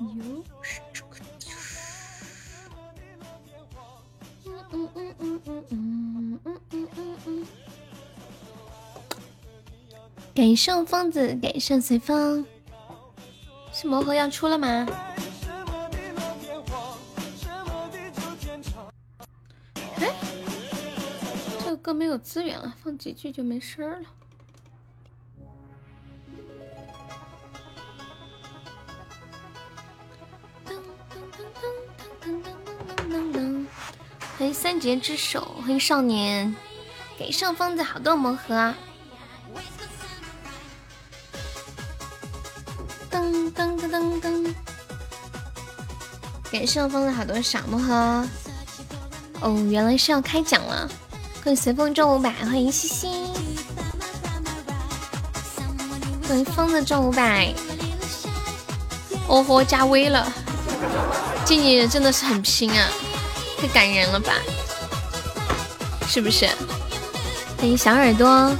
有。嗯嗯嗯嗯嗯嗯嗯嗯嗯。感谢疯子，感谢随风。是魔盒要出了吗？哎，这个歌没有资源了，放几句就没事了。三节之手，欢迎少年，给上方的好多魔盒。噔噔噔噔噔，给上方的好多小魔盒。哦，原来是要开奖了！欢迎随风中五百，欢迎西西，欢迎疯子中五百。哦豁，加微了，静静真的是很拼啊！太感人了吧，是不是？欢迎小耳朵。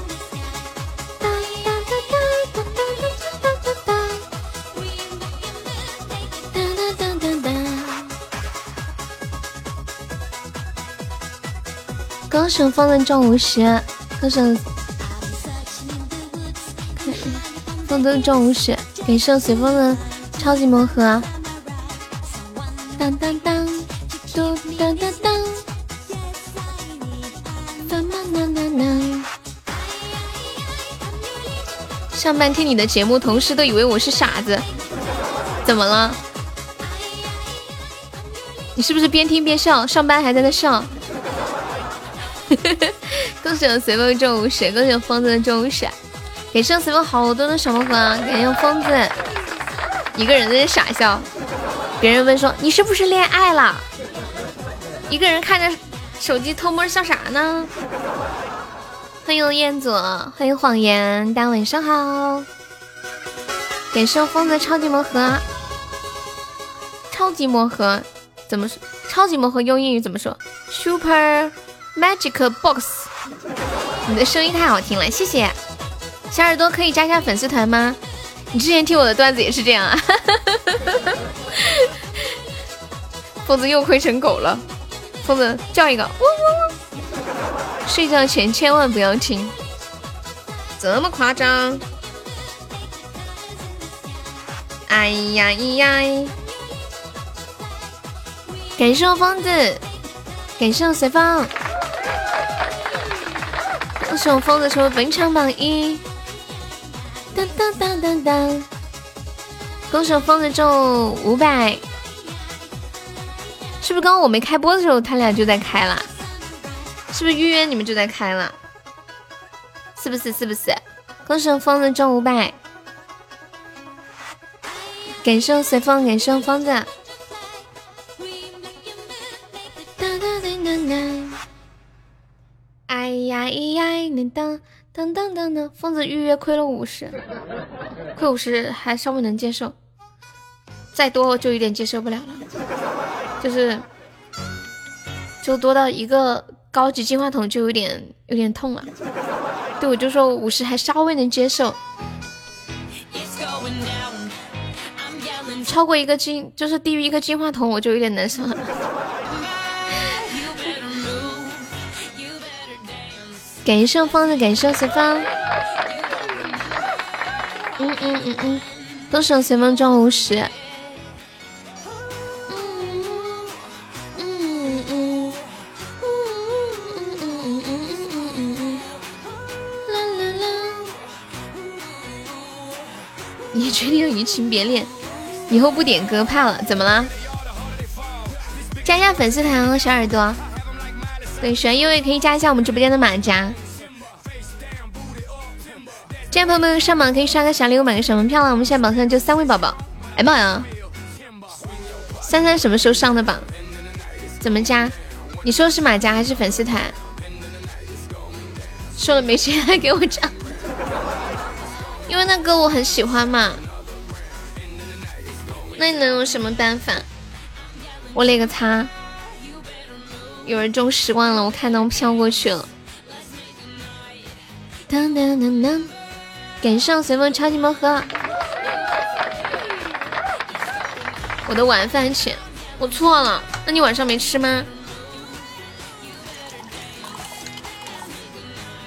歌手风的中五十，歌手风的中五十，感谢随风的超级魔盒。当当当。当上班听你的节目，同事都以为我是傻子，怎么了？你是不是边听边笑？上班还在那笑？恭喜我随风中午十，恭喜我疯子的中午十，给上随风好多的小魔盒，感谢疯子一个人在那傻笑。别人问说你是不是恋爱了？一个人看着手机偷摸笑啥呢？欢迎彦祖，欢迎谎言，大家晚上好。感谢疯子超级魔盒，超级魔盒怎么说？超级魔盒用英语怎么说？Super Magic Box。你的声音太好听了，谢谢。小耳朵可以加一下粉丝团吗？你之前听我的段子也是这样啊？疯子又亏成狗了。疯子叫一个，嗡嗡嗡！睡觉前千万不要听，这么夸张？哎呀咿呀！感谢我疯子，感谢我随风，恭喜我疯子成为本场榜一！当当当当当！恭喜我疯子中五百！是不是刚刚我没开播的时候，他俩就在开了？是不是预约你们就在开了？是不是？是不是？恭喜疯子中五百，感谢随风，感谢疯子。哎呀咿呀，你当当当当当，疯子预约亏了五十，亏五十还稍微能接受，再多就有点接受不了了。就是，就多到一个高级金话筒就有点有点痛了。对，我就说五十还稍微能接受，超过一个金就是低于一个金话筒我就有点难受了。感谢方的，感谢随风。嗯嗯嗯嗯，都是随风装五十。又移情别恋，以后不点歌怕了？怎么了？加一下粉丝团哦，小耳朵。对，喜欢悠悠可以加一下我们直播间的马甲。进来朋友们上榜可以刷个小礼物，买个小门票了。我们现在榜上就三位宝宝。哎妈呀！三三什么时候上的榜？怎么加？你说是马甲还是粉丝团？说了没钱还给我加？因为那歌我很喜欢嘛，那你能有什么办法？我勒个擦！有人中十万了，我看到飘过去了。当当当当，赶上随风超级魔盒。我的晚饭钱，我错了。那你晚上没吃吗？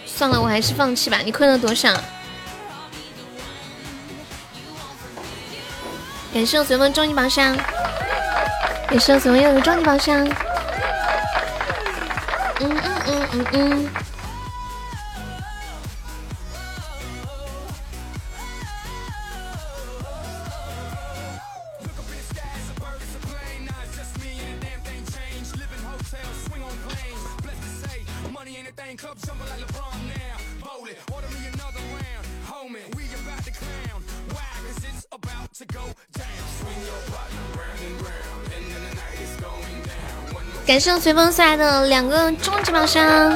算了，我还是放弃吧。你亏了多少？感谢我随风终极宝箱，感谢我随风又一个终极宝箱。嗯嗯嗯嗯嗯。感谢随风送来的两个终极宝箱，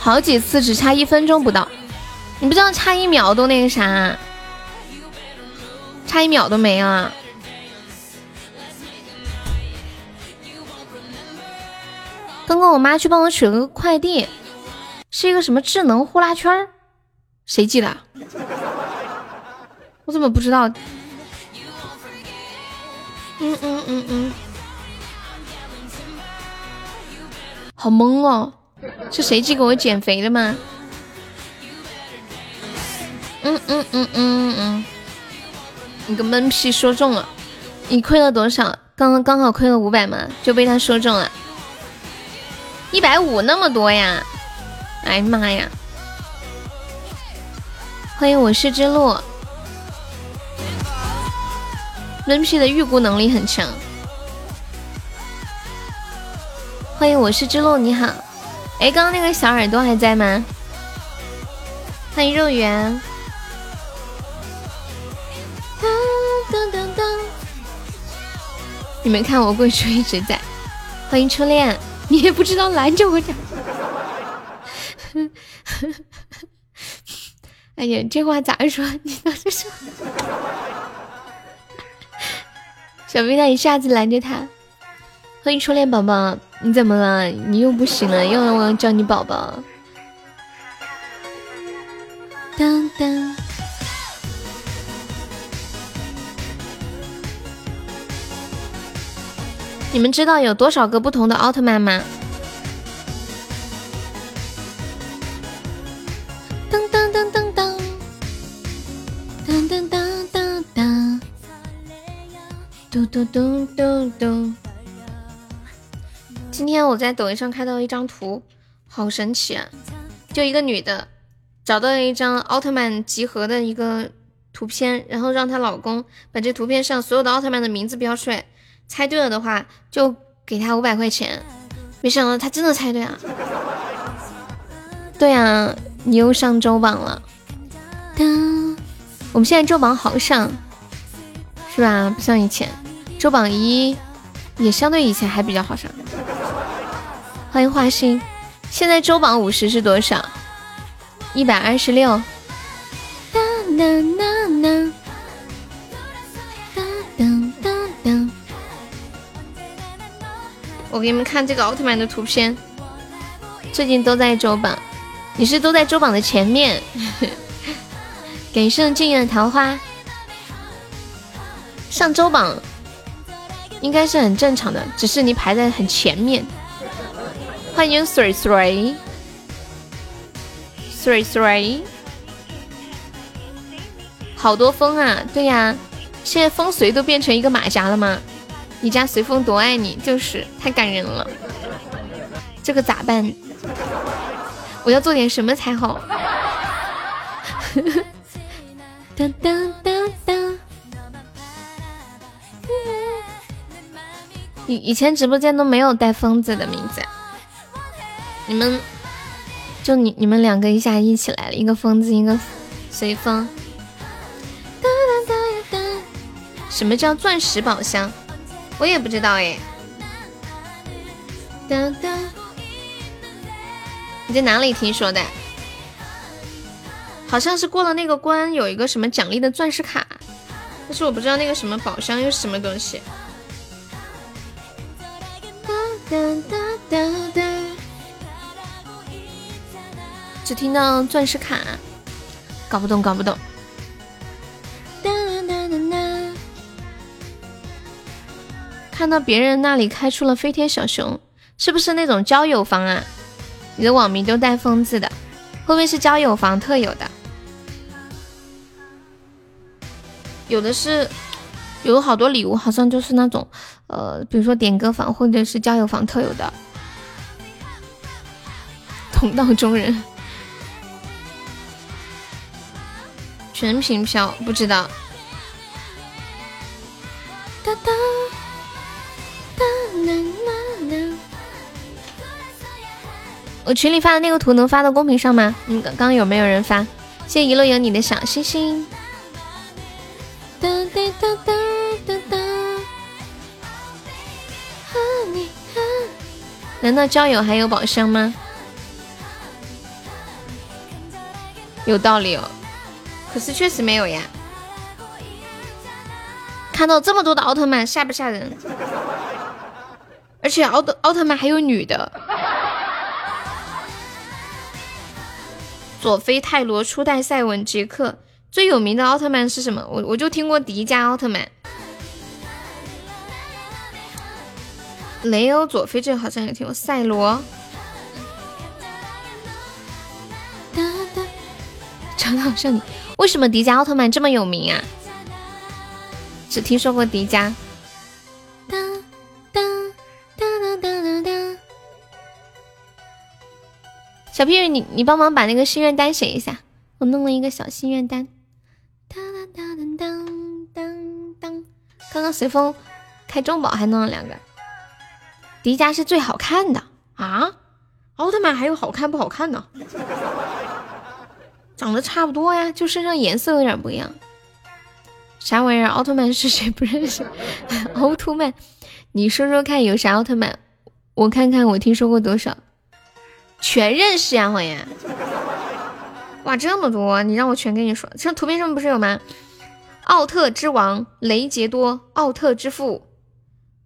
好几次只差一分钟不到，你不知道差一秒都那个啥，差一秒都没了。刚刚我妈去帮我取了个快递，是一个什么智能呼啦圈谁寄的？我怎么不知道？嗯嗯嗯嗯，好懵哦，是谁寄给我减肥的吗？嗯嗯嗯嗯嗯，你个闷屁说中了，你亏了多少？刚刚刚好亏了五百嘛，就被他说中了，一百五那么多呀！哎呀妈呀！欢迎我是之路。闷屁的预估能力很强。欢迎，我是之路，你好。哎，刚刚那个小耳朵还在吗？欢迎肉圆。你们看，我贵叔一直在。欢迎初恋，你也不知道拦着我讲。哎呀，这话咋说？你倒是说。小飞他一下子拦着他，欢迎初恋宝宝，你怎么了？你又不行了，又要我叫你宝宝。当当，你们知道有多少个不同的奥特曼吗？嘟嘟嘟嘟嘟！今天我在抖音上看到一张图，好神奇啊！就一个女的找到了一张奥特曼集合的一个图片，然后让她老公把这图片上所有的奥特曼的名字标出来，猜对了的话就给他五百块钱。没想到他真的猜对啊。对啊，你又上周榜了。当，我们现在周榜好上，是吧？不像以前。周榜一也相对以前还比较好上。欢迎花心，现在周榜五十是多少？一百二十六。我给你们看这个奥特曼的图片，最近都在周榜，你是都在周榜的前面。感谢静夜的桃花，上周榜。应该是很正常的，只是你排在很前面。欢迎 three three three three，好多风啊！对呀，现在风随都变成一个马甲了吗？你家随风多爱你，就是太感人了。这个咋办？我要做点什么才好？噔噔噔。以以前直播间都没有带疯子的名字，你们就你你们两个一下一起来了，一个疯子，一个随风。什么叫钻石宝箱？我也不知道哎。你在哪里听说的？好像是过了那个关，有一个什么奖励的钻石卡，但是我不知道那个什么宝箱又是什么东西。只听到钻石卡，搞不懂，搞不懂。看到别人那里开出了飞天小熊，是不是那种交友房啊？你的网名都带“疯”字的，会不会是交友房特有的？有的是，有好多礼物，好像就是那种，呃，比如说点歌房或者是交友房特有的。同道中人，全屏飘不知道。哒哒哒啦啦啦。我群里发的那个图能发到公屏上吗？嗯，刚刚有没有人发？谢谢一路有你的小星星。哒哒哒哒哒哒。难道交友还有宝箱吗？有道理哦，可是确实没有呀。看到这么多的奥特曼，吓不吓人？而且奥特奥特曼还有女的，佐菲、泰罗、初代赛文、杰克。最有名的奥特曼是什么？我我就听过迪迦奥特曼，雷欧、佐菲，这个好像也听过。赛罗。长得好像你，为什么迪迦奥特曼这么有名啊？只听说过迪迦。当当当当当当。小屁你你帮忙把那个心愿单写一下，我弄了一个小心愿单。当当当当当当。刚刚随风开中宝还弄了两个。迪迦是最好看的啊？奥特曼还有好看不好看的？长得差不多呀，就身上颜色有点不一样。啥玩意儿？奥特曼是谁？不认识。奥特曼，你说说看有啥奥特曼？我看看我听说过多少。全认识呀，谎言。哇，这么多，你让我全跟你说。这图片上不是有吗？奥特之王雷杰多，奥特之父，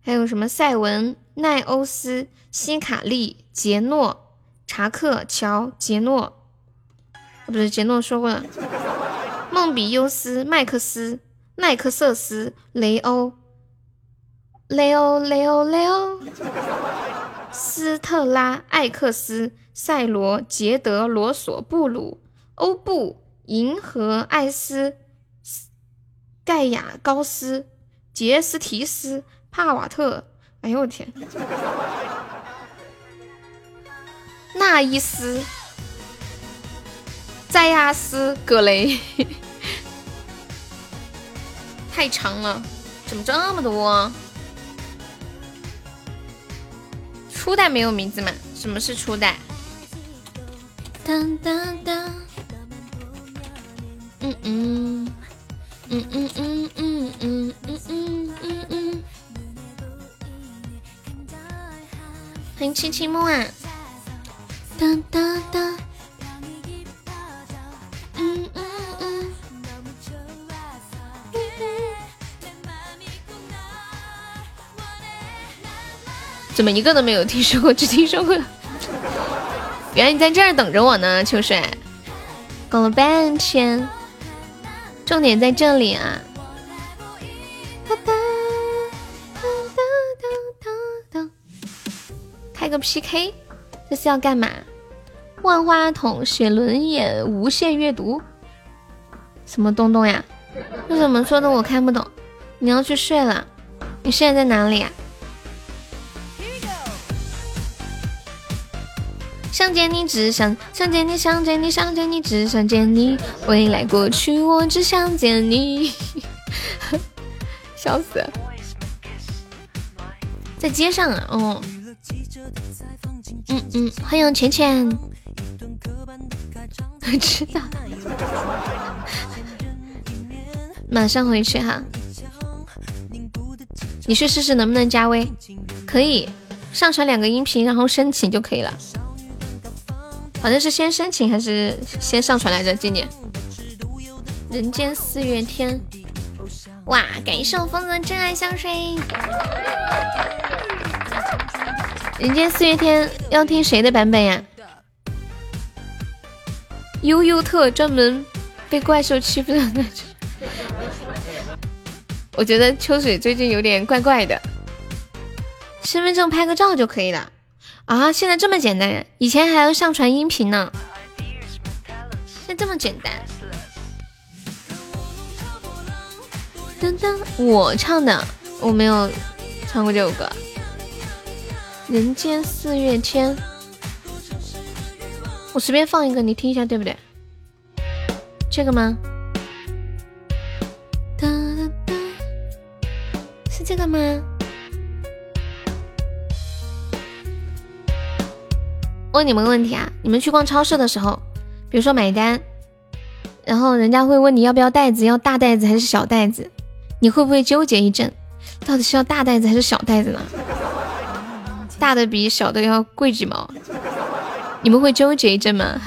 还有什么赛文、奈欧斯、希卡利、杰诺、查克、乔、杰诺。不是杰诺说过了，梦比优斯、麦克斯、奈克瑟斯、雷欧、雷欧、雷欧、雷欧、斯特拉、艾克斯、赛罗、杰德、罗索、布鲁、欧布、银河、艾斯、盖亚、高斯、杰斯提斯、帕瓦特。哎呦我天，纳伊斯。塞亚斯格雷，太长了，怎么这么多？初代没有名字吗？什么是初代？当当当，嗯嗯嗯嗯嗯嗯嗯嗯嗯嗯欢迎七七木啊！哒哒哒。嗯嗯嗯，怎么一个都没有听说过？只听说过，原来你在这儿等着我呢，秋水。搞了半天，重点在这里啊！开个 PK，这是要干嘛？万花筒、写轮眼、无限阅读，什么东东呀？这怎么说的？我看不懂。你要去睡了？你现在在哪里啊？想见你，只想想见你，想见你，想见你，只想见你。未来过去，我只想见你。笑死！在街上啊，哦。嗯嗯，欢迎浅浅。知道，马上回去哈。你去试试能不能加微，可以上传两个音频，然后申请就可以了。好像是先申请还是先上传来着？今年人间四月天，哇！感谢我疯子的真爱香水。人间四月天要听谁的版本呀？悠悠特专门被怪兽欺负的那种。我觉得秋水最近有点怪怪的。身份证拍个照就可以了啊！现在这么简单呀，以前还要上传音频呢。现在这么简单。噔噔，我唱的，我没有唱过这首歌。人间四月天，我随便放一个，你听一下，对不对？这个吗？哒哒哒，是这个吗？问你们个问题啊，你们去逛超市的时候，比如说买单，然后人家会问你要不要袋子，要大袋子还是小袋子？你会不会纠结一阵，到底是要大袋子还是小袋子呢？大的比小的要贵几毛，你们会纠结一阵吗？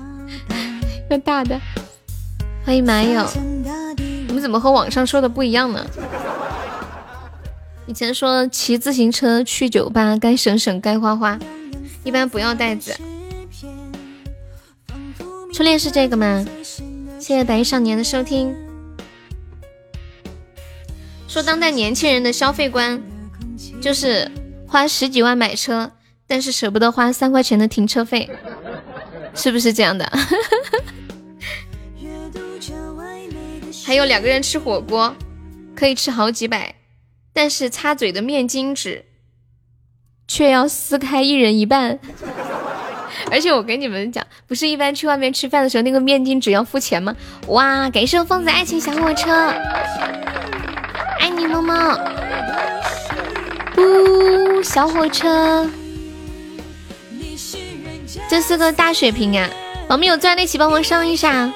要大的。欢迎马友，你们怎么和网上说的不一样呢？以前说骑自行车去酒吧，该省省该花花，一般不要袋子。初恋是这个吗？谢谢白衣少年的收听。说当代年轻人的消费观就是花十几万买车，但是舍不得花三块钱的停车费，是不是这样的？还有两个人吃火锅可以吃好几百，但是擦嘴的面巾纸却要撕开一人一半。而且我跟你们讲，不是一般去外面吃饭的时候那个面巾纸要付钱吗？哇，感谢疯子爱情小火车。爱你，萌萌。呜，小火车，这是个大血瓶啊！宝们有钻的一起帮忙上一下。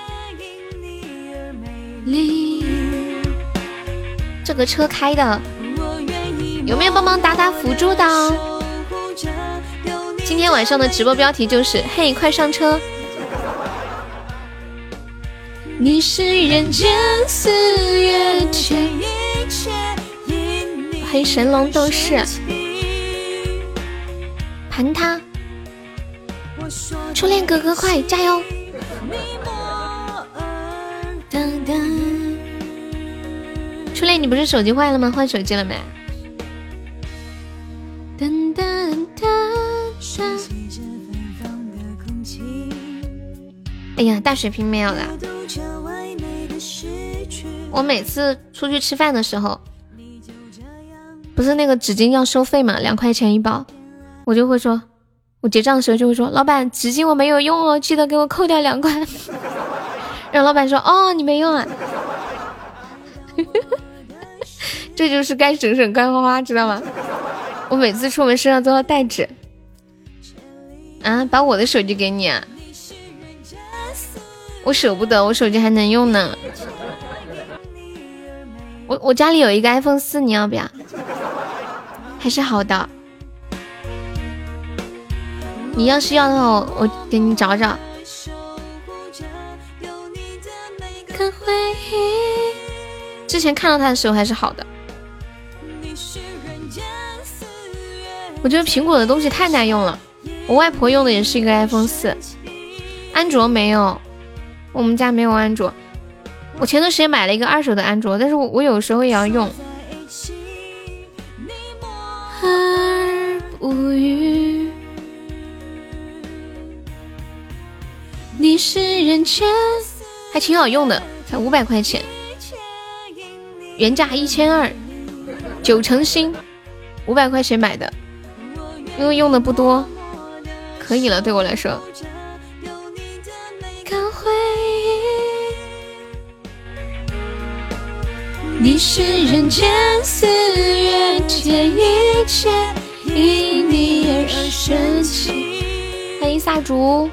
这个车开的，有没有帮忙打打辅助的？今天晚上的直播标题就是“嘿，快上车”。你是人间四月天。黑神龙斗士，盘他！初恋哥哥快加油！初恋，你不是手机坏了吗？换手机了没？噔噔噔噔！哎呀，大水瓶没有了。我每次出去吃饭的时候。不是那个纸巾要收费嘛，两块钱一包，我就会说，我结账的时候就会说，老板纸巾我没有用哦，记得给我扣掉两块。让老板说，哦，你没用啊，这就是该省省该花花，知道吗？我每次出门身上都要带纸。啊，把我的手机给你啊，我舍不得，我手机还能用呢。我我家里有一个 iPhone 四，你要不要？还是好的。你要是要的话，我我给你找找。之前看到它的时候还是好的。我觉得苹果的东西太耐用了。我外婆用的也是一个 iPhone 四，安卓没有，我们家没有安卓。我前段时间买了一个二手的安卓，但是我我有时候也要用。而不语，你是人间，还挺好用的，才五百块钱，原价一千二，九成新，五百块钱买的，因为用的不多，可以了，对我来说。你是人间四月天，一切因你而升起。欢迎萨竹，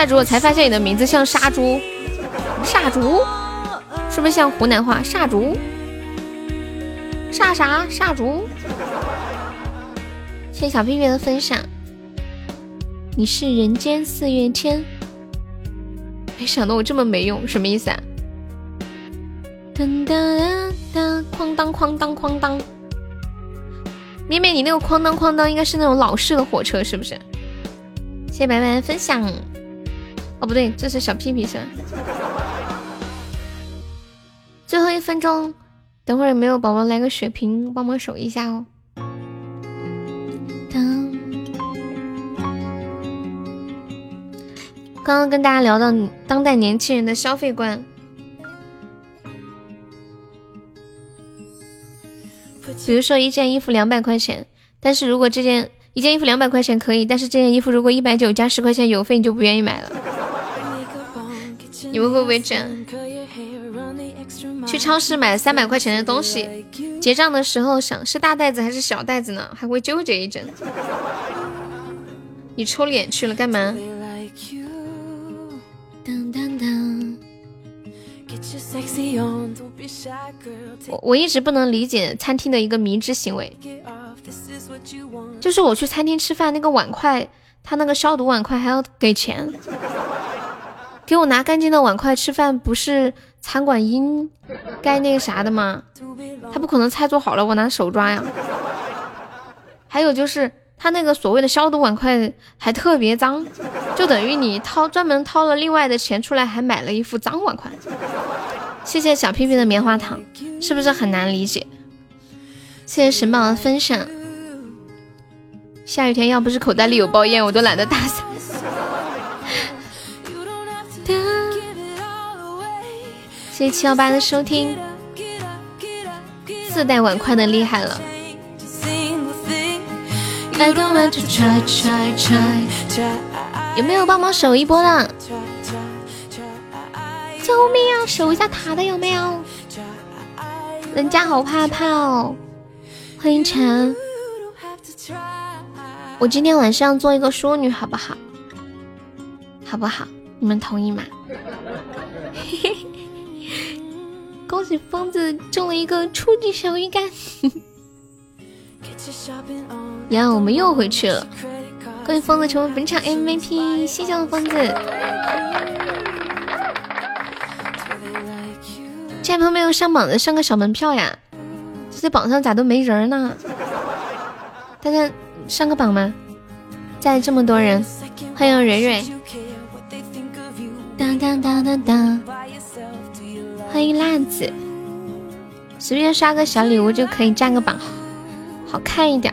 萨竹，我才发现你的名字像杀猪，杀猪是不是像湖南话？杀猪，杀啥？杀猪。谢谢小屁屁的分享。你是人间四月天，没想到我这么没用，什么意思啊？噔噔噔，哐当哐当哐当。妹妹，你那个哐当哐当应该是那种老式的火车，是不是？谢谢白白的分享。哦，不对，这是小屁屁声。最后一分钟，等会儿有没有宝宝来个血瓶，帮忙守一下哦。当刚刚跟大家聊到当代年轻人的消费观，比如说一件衣服两百块钱，但是如果这件一件衣服两百块钱可以，但是这件衣服如果一百九加十块钱邮费，你就不愿意买了。你们会不会这样？去超市买三百块钱的东西，结账的时候想是大袋子还是小袋子呢？还会纠结一阵。你抽脸去了干嘛？我我一直不能理解餐厅的一个迷之行为，就是我去餐厅吃饭，那个碗筷，他那个消毒碗筷还要给钱。给我拿干净的碗筷吃饭，不是餐馆应该那个啥的吗？他不可能菜做好了我拿手抓呀。还有就是他那个所谓的消毒碗筷还特别脏，就等于你掏专门掏了另外的钱出来，还买了一副脏碗筷。谢谢小屁屁的棉花糖，是不是很难理解？谢谢神宝的分享。下雨天要不是口袋里有包烟，我都懒得打伞。谢谢七幺八的收听，自带碗筷的厉害了。有没有帮忙守一波的？救命啊！守一下塔的有没有？人家好怕怕哦。欢迎晨，我今天晚上做一个淑女好不好？好不好？你们同意吗？嘿嘿。恭喜疯子中了一个初级小鱼干，呀，我们又回去了。恭喜疯子成为本场 MVP，谢谢疯子。这朋友没有上榜的上个小门票呀，这榜上咋都没人呢？大家上个榜吗？在这么多人，欢迎蕊蕊。当当当当当。欢迎辣子，随便刷个小礼物就可以占个榜，好看一点。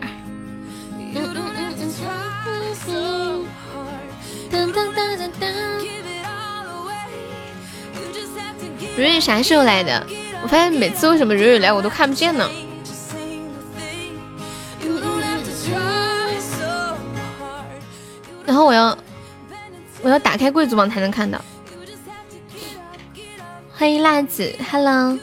蕊蕊啥时候来的？我发现每次为什么蕊蕊来我都看不见呢？然后我要我要打开贵族榜才能看到。欢迎辣子，Hello。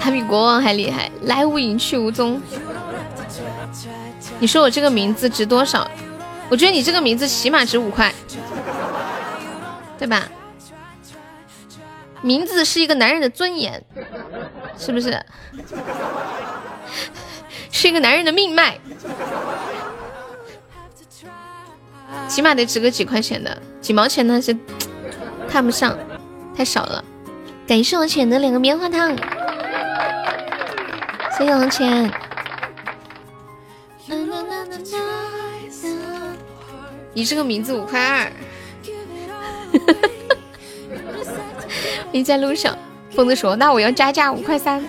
他比国王还厉害，来无影去无踪。你说我这个名字值多少？我觉得你这个名字起码值五块，对吧？名字是一个男人的尊严，是不是？是一个男人的命脉，起码得值个几块钱的，几毛钱那是看不上，太少了。感谢我浅的两个棉花糖，谢谢王浅。你这个名字五块二。你在路上，疯子说：“那我要加价五块三。”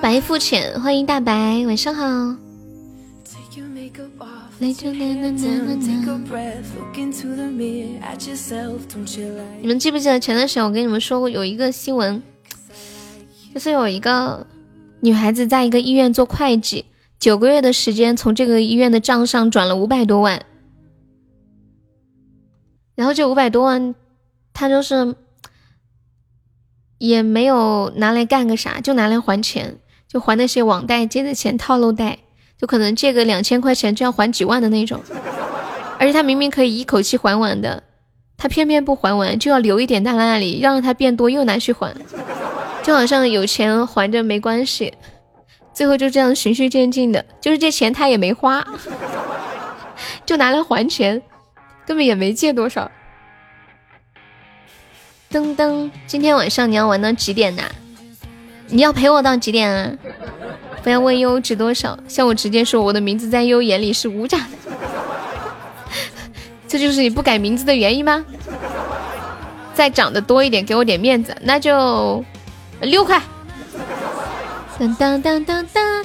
白富浅，欢迎大白，晚上好。你们记不记得前段时间我跟你们说过有一个新闻？是有一个女孩子在一个医院做会计，九个月的时间从这个医院的账上转了五百多万，然后这五百多万，她就是也没有拿来干个啥，就拿来还钱，就还那些网贷借的钱、套路贷，就可能借个两千块钱就要还几万的那种，而且她明明可以一口气还完的，他偏偏不还完，就要留一点在那里，让它变多又拿去还，就好像有钱还着没关系，最后就这样循序渐进的，就是这钱他也没花，就拿来还钱，根本也没借多少。噔噔，今天晚上你要玩到几点呢？你要陪我到几点啊？不要问优值多少，像我直接说，我的名字在优眼里是无价的。这就是你不改名字的原因吗？再涨的多一点，给我点面子，那就六块。当当当当当，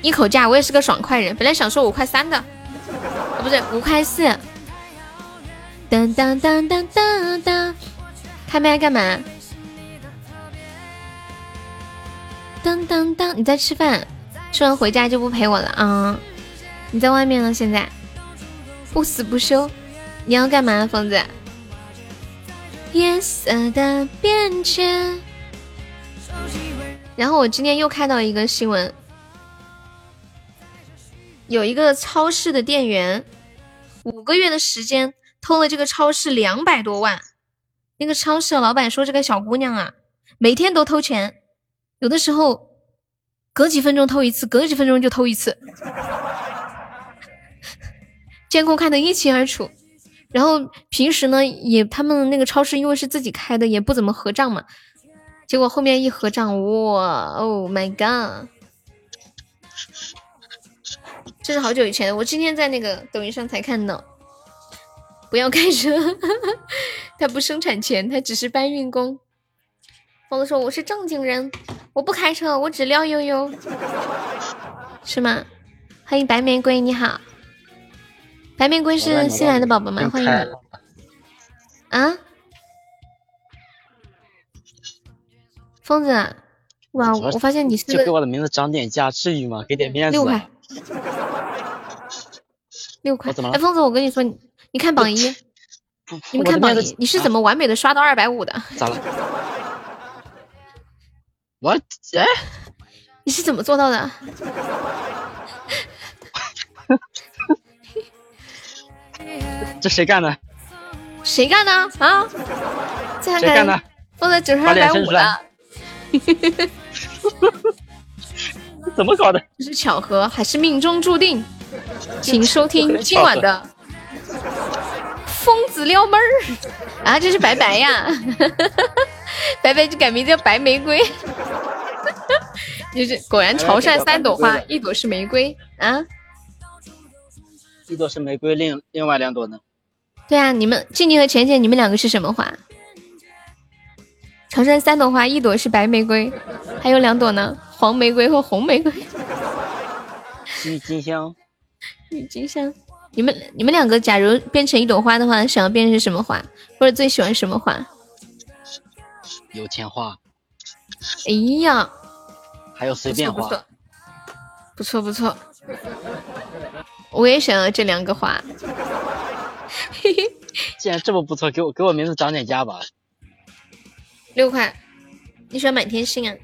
一口价，我也是个爽快人，本来想说五块三的，哦不对，五块四。当当当当当当。开麦干嘛？当当当！你在吃饭，吃完回家就不陪我了啊？你在外面呢，现在不死不休。你要干嘛，疯子？夜色的变迁。然后我今天又看到一个新闻，有一个超市的店员，五个月的时间偷了这个超市两百多万。那个超市的老板说：“这个小姑娘啊，每天都偷钱，有的时候隔几分钟偷一次，隔几分钟就偷一次，监控看得一清二楚。然后平时呢，也他们那个超市因为是自己开的，也不怎么合账嘛。结果后面一合账，哇，Oh my god！这是好久以前的，我今天在那个抖音上才看到。”不要开车，他不生产钱，他只是搬运工。疯子说我是正经人，我不开车，我只撩悠悠，是吗？欢迎白玫瑰，你好，白玫瑰是新来的宝宝吗？欢迎你。啊？疯子，哇！我发现你是就给我的名字涨点价，至于吗？给点面子。六块。六块。哎，疯子，我跟你说。你看榜一，你们看榜一，你是怎么完美的刷到二百五的？咋了？我哎，你是怎么做到的？这谁干的？谁干的啊？谁干的？放在九十二百五了。怎么搞的？这是巧合还是命中注定？请收听今晚的。疯子撩妹儿啊，这是白白呀，白白就改名叫白玫瑰，就是果然潮汕三朵花，一朵是玫瑰啊，一朵是玫瑰，另另外两朵呢？对啊，你们静静和浅浅，你们两个是什么花？潮汕三朵花，一朵是白玫瑰，还有两朵呢，黄玫瑰和红玫瑰。郁金香，郁金香。你们你们两个，假如变成一朵花的话，想要变成什么花？或者最喜欢什么花？有钱花。哎呀，还有随便花。不错不错，我也想要这两个花。嘿嘿，既然这么不错，给我给我名字涨点价吧。六块，你喜欢满天星啊？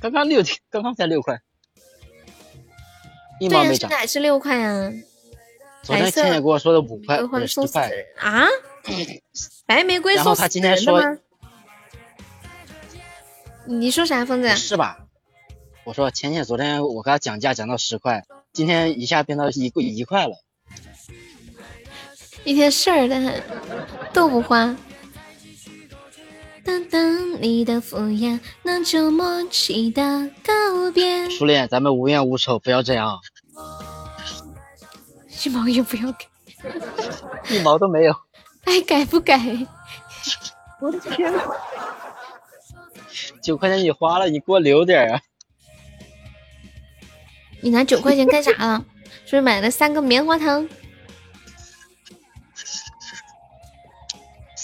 刚刚刚六刚刚才六块，一毛没涨。现在还是六块啊。昨天倩倩跟我说的五块，十块啊？白玫瑰送今天说，你说啥，疯子？是吧？我说倩倩昨天我给她讲价讲到十块，今天一下变到一一块了。一天事儿的很，豆腐花。等等你的敷衍，那就默契的告别。初恋，咱们无冤无仇，不要这样。一毛也不要给，一毛都没有。爱改不改？我的天！九块钱你花了，你给我留点啊！你拿九块钱干啥了？是不是买了三个棉花糖？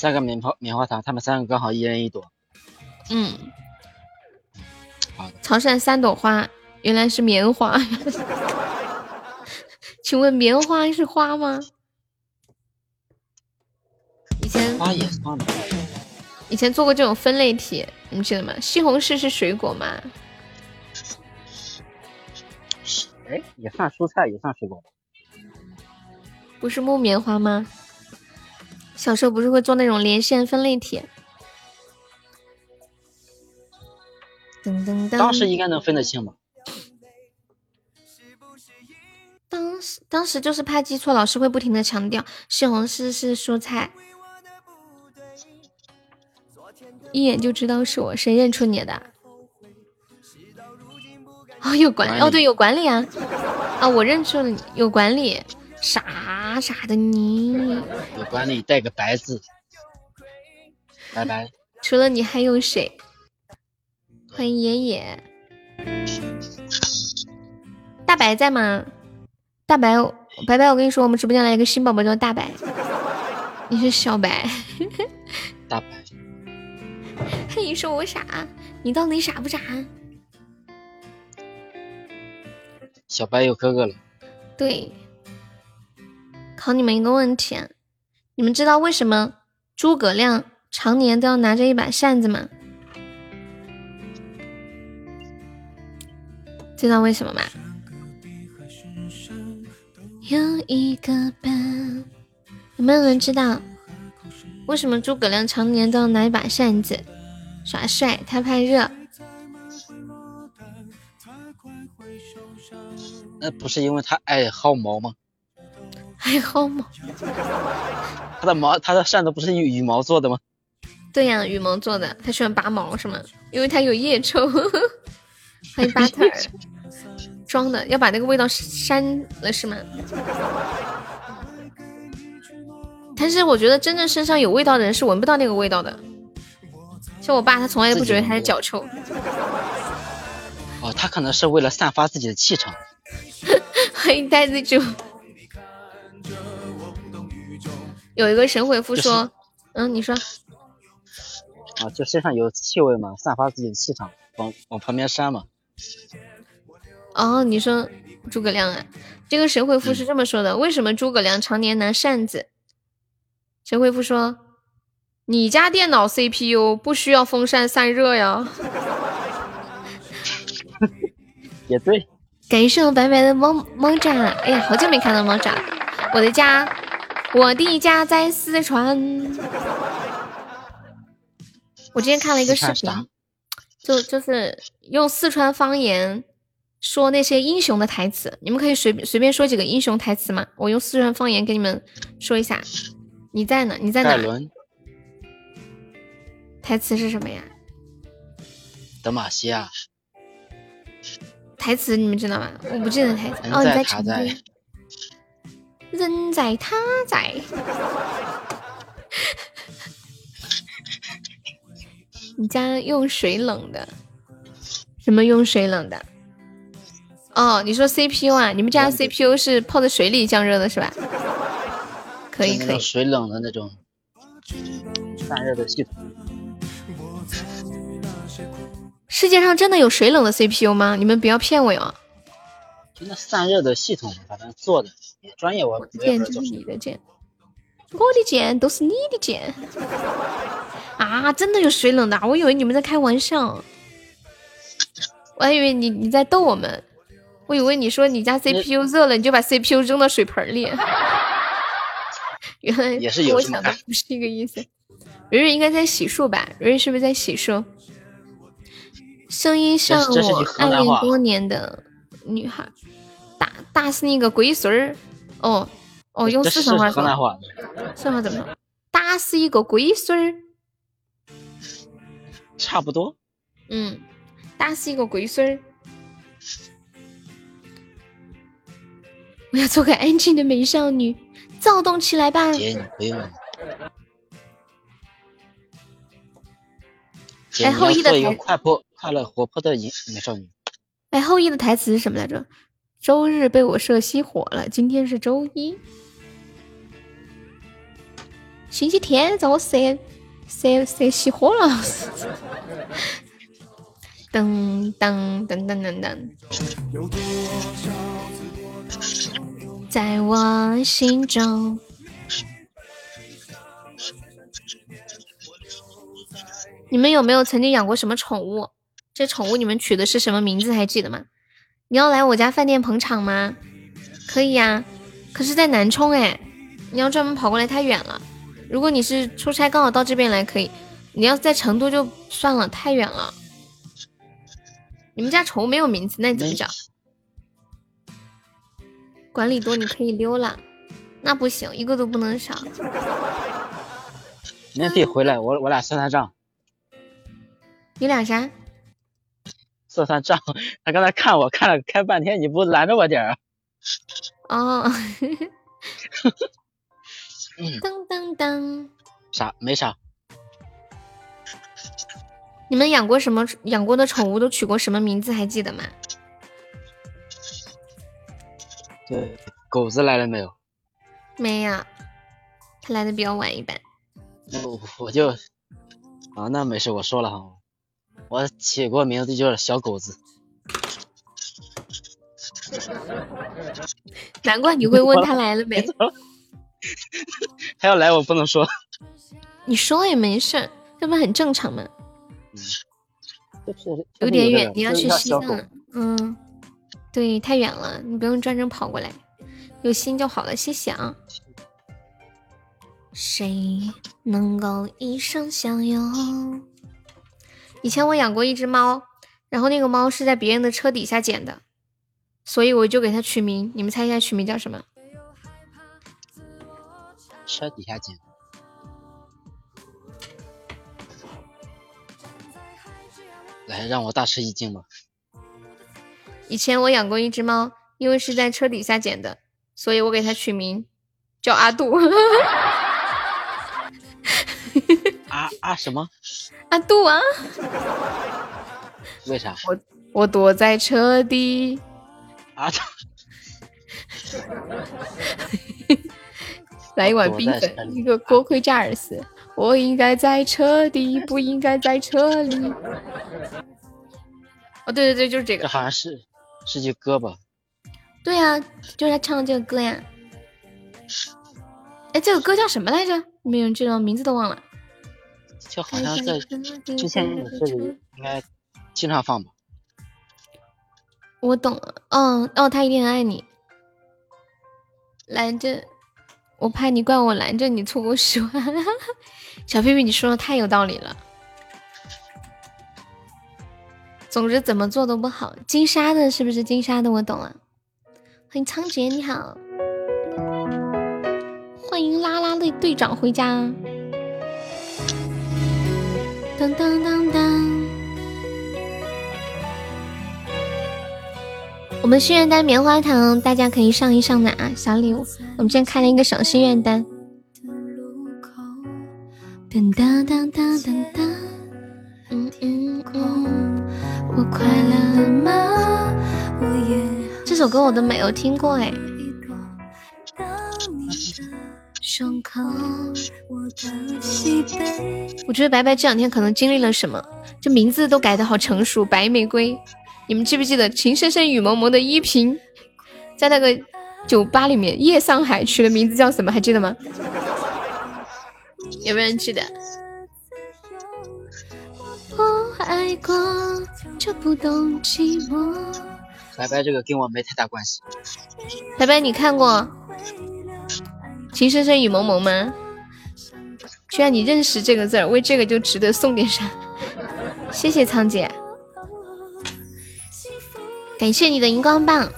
三个棉花棉花糖，他们三个刚好一人一朵。嗯。潮汕三朵花，原来是棉花。请问棉花是花吗？以前花也算吗？以前做过这种分类题，你记得吗？西红柿是水果吗？哎，也算蔬菜，也算水果。不是木棉花吗？小时候不是会做那种连线分类题？噔噔噔。当时应该能分得清吧？当时当时就是怕记错，老师会不停的强调西红柿是蔬菜，一眼就知道是我，谁认出你的？哦，有管哦，对，有管理啊，啊，我认出了你，有管理，傻傻的你，有管理带个白字，拜拜。除了你还有谁？欢迎爷爷，大白在吗？大白，白白，我跟你说，我们直播间来一个新宝宝叫大白，你是小白，大白，嘿，你说我傻，你到底傻不傻？小白有哥哥了。对，考你们一个问题，你们知道为什么诸葛亮常年都要拿着一把扇子吗？知道为什么吗？有一个伴，有没有人知道为什么诸葛亮常年都要拿一把扇子耍帅？他怕热。那不是因为他爱薅毛吗？爱薅毛？他的毛，他的扇子不是羽羽毛做的吗？对呀，羽毛做的。他喜欢拔毛是吗？因为他有腋臭。欢迎巴特尔。装的要把那个味道删了是吗？但是我觉得真正身上有味道的人是闻不到那个味道的。像我爸，他从来都不觉得他是脚臭。哦，他可能是为了散发自己的气场。欢迎呆子猪。有一个神回复说：“嗯，你说。”啊，就身上有气味嘛，散发自己的气场，往往旁边扇嘛。哦，你说诸葛亮啊？这个神回复是这么说的：为什么诸葛亮常年拿扇子？神回复说：你家电脑 CPU 不需要风扇散热呀。也对。感谢我白白的猫猫爪，哎呀，好久没看到猫爪了。我的家，我的家在四川。我今天看了一个视频，就就是用四川方言。说那些英雄的台词，你们可以随随便说几个英雄台词吗？我用四川方言给你们说一下。你在呢？你在哪？台词是什么呀？德玛西亚。台词你们知道吗？我不记得台词。哦，你在成都。人在他在。你家用水冷的？什么用水冷的？哦，你说 CPU 啊？你们家 CPU 是泡在水里降热的是吧？可以可以。水冷的那种散热的系统。世界上真的有水冷的 CPU 吗？你们不要骗我哟！就那散热的系统，反正做的专业，我剑就是你的剑，我的剑都是你的剑 啊！真的有水冷的？我以为你们在开玩笑，我还以为你你在逗我们。我以为你说你家 CPU 热了，你就把 CPU 扔到水盆里。原来也是有我想的不是一个意思。蕊蕊应该在洗漱吧？蕊蕊是不是在洗漱？声音像我暗恋多年的女孩。大大是那个龟孙儿。哦哦，用四川话说。四川话怎么说？打死一个龟孙儿。差不多。嗯，打死一个龟孙儿。我要做个安静的美少女，躁动起来吧！姐，你不用。哎，后羿的台快活、快乐、活泼的美美少女。哎，后羿的台词是什么来着？周日被我射熄火了，今天是周一。星期天遭我射射射熄火了。噔噔噔噔噔噔。在我心中，你们有没有曾经养过什么宠物？这宠物你们取的是什么名字？还记得吗？你要来我家饭店捧场吗？可以呀，可是在南充哎，你要专门跑过来太远了。如果你是出差刚好到这边来，可以。你要在成都就算了，太远了。你们家宠物没有名字，那你怎么找？管理多你可以溜了，那不行，一个都不能少。明天可以回来，我我俩算算账。你俩啥？算算账。他刚才看我看了开半天，你不拦着我点儿？哦。当当当。啥？没啥。你们养过什么？养过的宠物都取过什么名字？还记得吗？对，狗子来了没有？没有，他来的比较晚一般。那我就啊，那没事，我说了哈，我起过名字就是小狗子。难怪你会问他来了没？他要来，我不能说。你说也没事，这不很正常吗？就是有点远，你要去西藏。嗯，对，太远了，你不用专程跑过来，有心就好了。谢谢啊。谁能够一生相拥？以前我养过一只猫，然后那个猫是在别人的车底下捡的，所以我就给它取名。你们猜一下取名叫什么？车底下捡。来，让我大吃一惊吧。以前我养过一只猫，因为是在车底下捡的，所以我给它取名叫阿杜。阿阿什么？阿杜啊？为啥？我我躲在车底。啊！来一碗冰粉，一个锅盔加尔丝。我应该在车底，不应该在车里。哦，对对对，就是这个。这好像是是句歌吧？对呀，就是他唱的这个歌呀。哎，这个歌叫什么来着？没有人知道，名字都忘了。就好像在之前这里应该经常放吧。我懂了，哦哦，他一定很爱你。拦着。我怕你怪我拦着你错过十万，小屁屁，你说的太有道理了。总之怎么做都不好，金沙的是不是金沙的？我懂了。欢迎仓颉，你好。欢迎拉拉队队长回家。当当当当。我们心愿单棉花糖，大家可以上一上的啊，小礼物。我们今天开了一个小心愿单。噔噔噔噔噔噔，嗯嗯嗯，我快乐吗？这首歌我都没有听过哎。我觉得白白这两天可能经历了什么，这名字都改的好成熟，白玫瑰。你们记不记得《情深深雨蒙蒙》的依萍，在那个酒吧里面夜上海取的名字叫什么？还记得吗？有没有人记得？白白这个跟我没太大关系。白白，你看过《情深深雨蒙蒙》吗？居然你认识这个字儿，为这个就值得送点啥？谢谢仓姐。感谢你的荧光棒，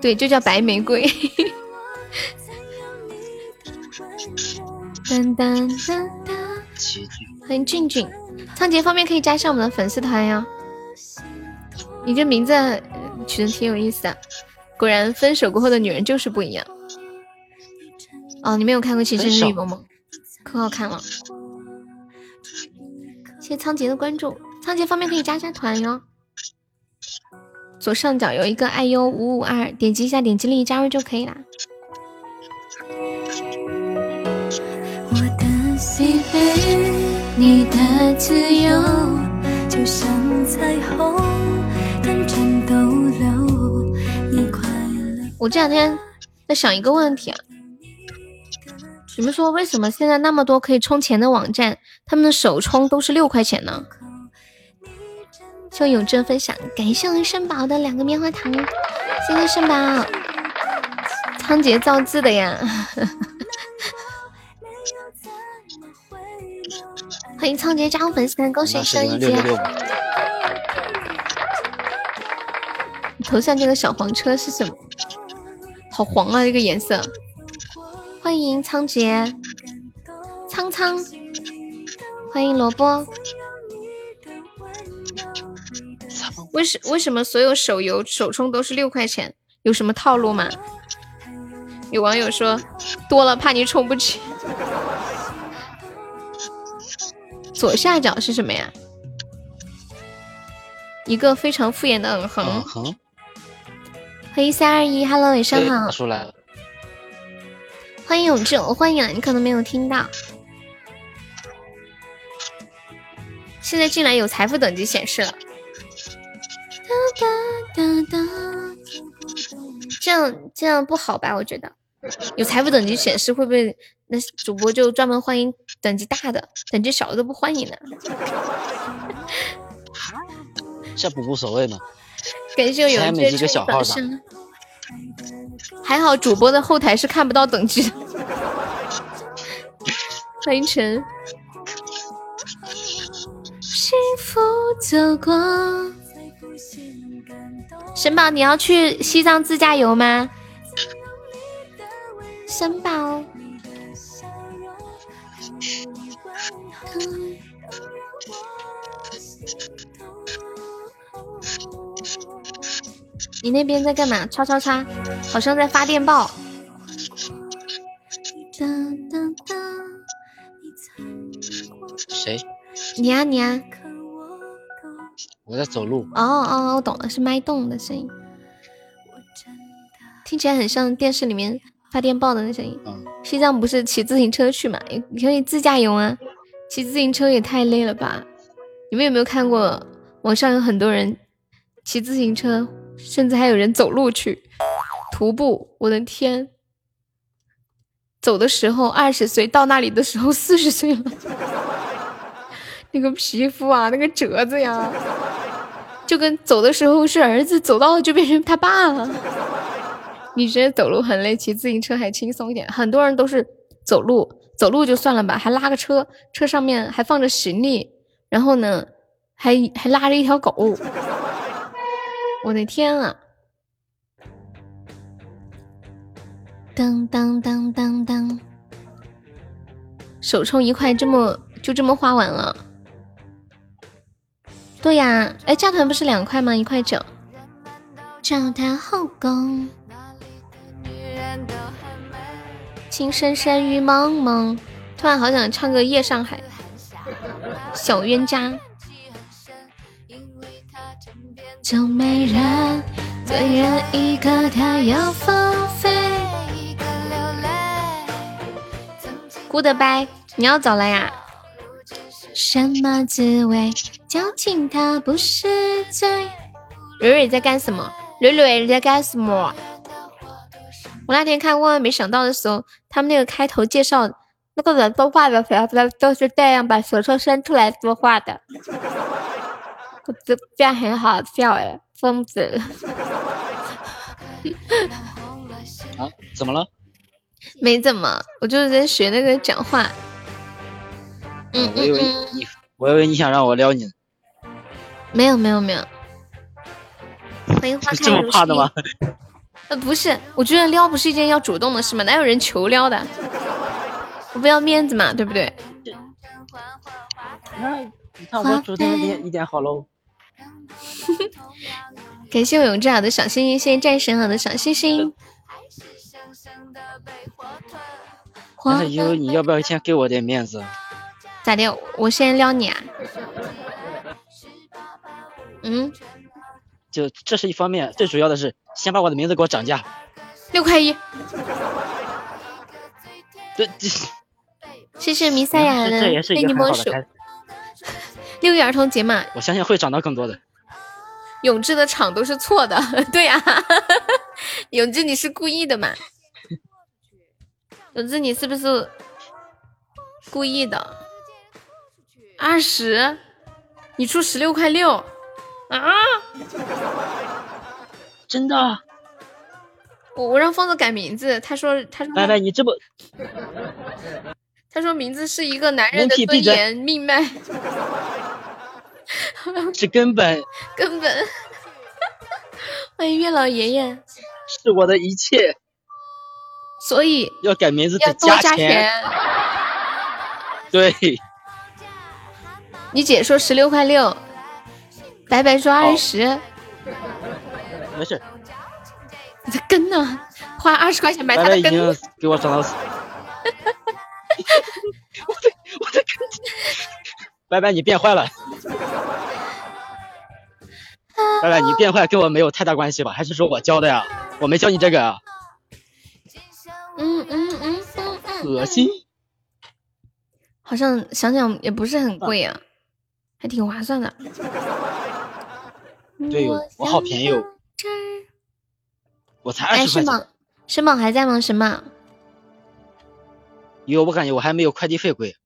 对，就叫白玫瑰。当当当当，欢迎俊俊，仓姐方便可以加上我们的粉丝团呀。你这名字取的挺有意思的，果然分手过后的女人就是不一样。哦，你没有看过《情深深雨蒙蒙》，可好看了。谢谢仓颉的关注，仓颉方便可以加下团哟。左上角有一个 iu 五五二，点击一下，点击立即加入就可以啦。我这两天在想一个问题啊，你们说为什么现在那么多可以充钱的网站，他们的首充都是六块钱呢？谢永正分享，感谢我肾宝的两个棉花糖，谢谢圣宝。仓颉造字的呀，欢迎仓颉加入粉丝团，恭喜肾一姐。头像这个小黄车是什么？好黄啊，这个颜色。欢迎仓颉，苍苍。欢迎萝卜。为什为什么所有手游首充都是六块钱？有什么套路吗？有网友说多了怕你充不起。左下角是什么呀？一个非常敷衍的嗯哼。欢迎三二一，Hello，晚上好。出来了。欢迎永志，我欢迎了，你可能没有听到。现在进来有财富等级显示了。这样这样不好吧？我觉得有财富等级显示会不会那主播就专门欢迎等级大的，等级小的都不欢迎呢？这不无所谓吗？感谢有这个小号还好主播的后台是看不到等级的。欢迎晨。幸福走过。神宝，你要去西藏自驾游吗？神宝，你那边在干嘛？叉叉叉，好像在发电报。谁？你啊你啊。我在走路。哦哦，我懂了，是脉动的声音，听起来很像电视里面发电报的那声音。嗯。西藏不是骑自行车去嘛？你可以自驾游啊，骑自行车也太累了吧？你们有没有看过网上有很多人骑自行车，甚至还有人走路去徒步？我的天！走的时候二十岁，到那里的时候四十岁了。那个皮肤啊，那个褶子呀，就跟走的时候是儿子，走到了就变成他爸了。你觉得走路很累，骑自行车还轻松一点？很多人都是走路，走路就算了吧，还拉个车，车上面还放着行李，然后呢，还还拉着一条狗。我的天啊！当当当当当，首充一块，这么就这么花完了。对呀，哎，加团不是两块吗？一块九。找他后宫，情深深雨蒙蒙。突然好想唱个《夜上海》，小冤家。就没人对人一个，他要放飞。Goodbye，你要走了呀？什么滋味？矫情它不是罪。蕊蕊在干什么？蕊蕊在干什么？我那天看万万没想到的时候，他们那个开头介绍那个人说话的时候，都是这样把舌头伸出来说话的。这这样很好笑哎，疯子。啊？怎么了？没怎么，我就是在学那个讲话。嗯我以为你，我以为你想让我撩你。没有没有没有。欢迎花开这么怕的吗？呃，不是，我觉得撩不是一件要主动的事吗？哪有人求撩的？我不要面子嘛，对不对？那你看我主动一点一点好喽。感谢我永志好的小心心，谢谢战神好的小心心。但是有你要不要先给我点面子？咋的？我先撩你啊？嗯，就这是一方面，最主要的是先把我的名字给我涨价，六块一。这这，谢谢弥赛亚的非你莫属。六一儿童节嘛，我相信会涨到更多的。永志的场都是错的，对呀，永志你是故意的嘛？永志你是不是故意的？二十，你出十六块六啊？真的？我我让疯子改名字，他说他说。拜拜，你这不，他说名字是一个男人的尊严命脉，是根本，根本。欢迎月老爷爷，是我的一切。所以要改名字要多加钱。对。你姐说十六块六，白白说二十。没事。你的根呢，花二十块钱买他的根。给我涨到。我的我的根。白白，你变坏了。白白，你变坏跟我没有太大关系吧？还是说我教的呀？我没教你这个。嗯嗯嗯嗯嗯。恶心。好像想想也不是很贵啊，还挺划算的。对哦，我好便宜哦。我才二十块钱。申宝，申宝还在吗？申宝。有，我感觉我还没有快递费贵。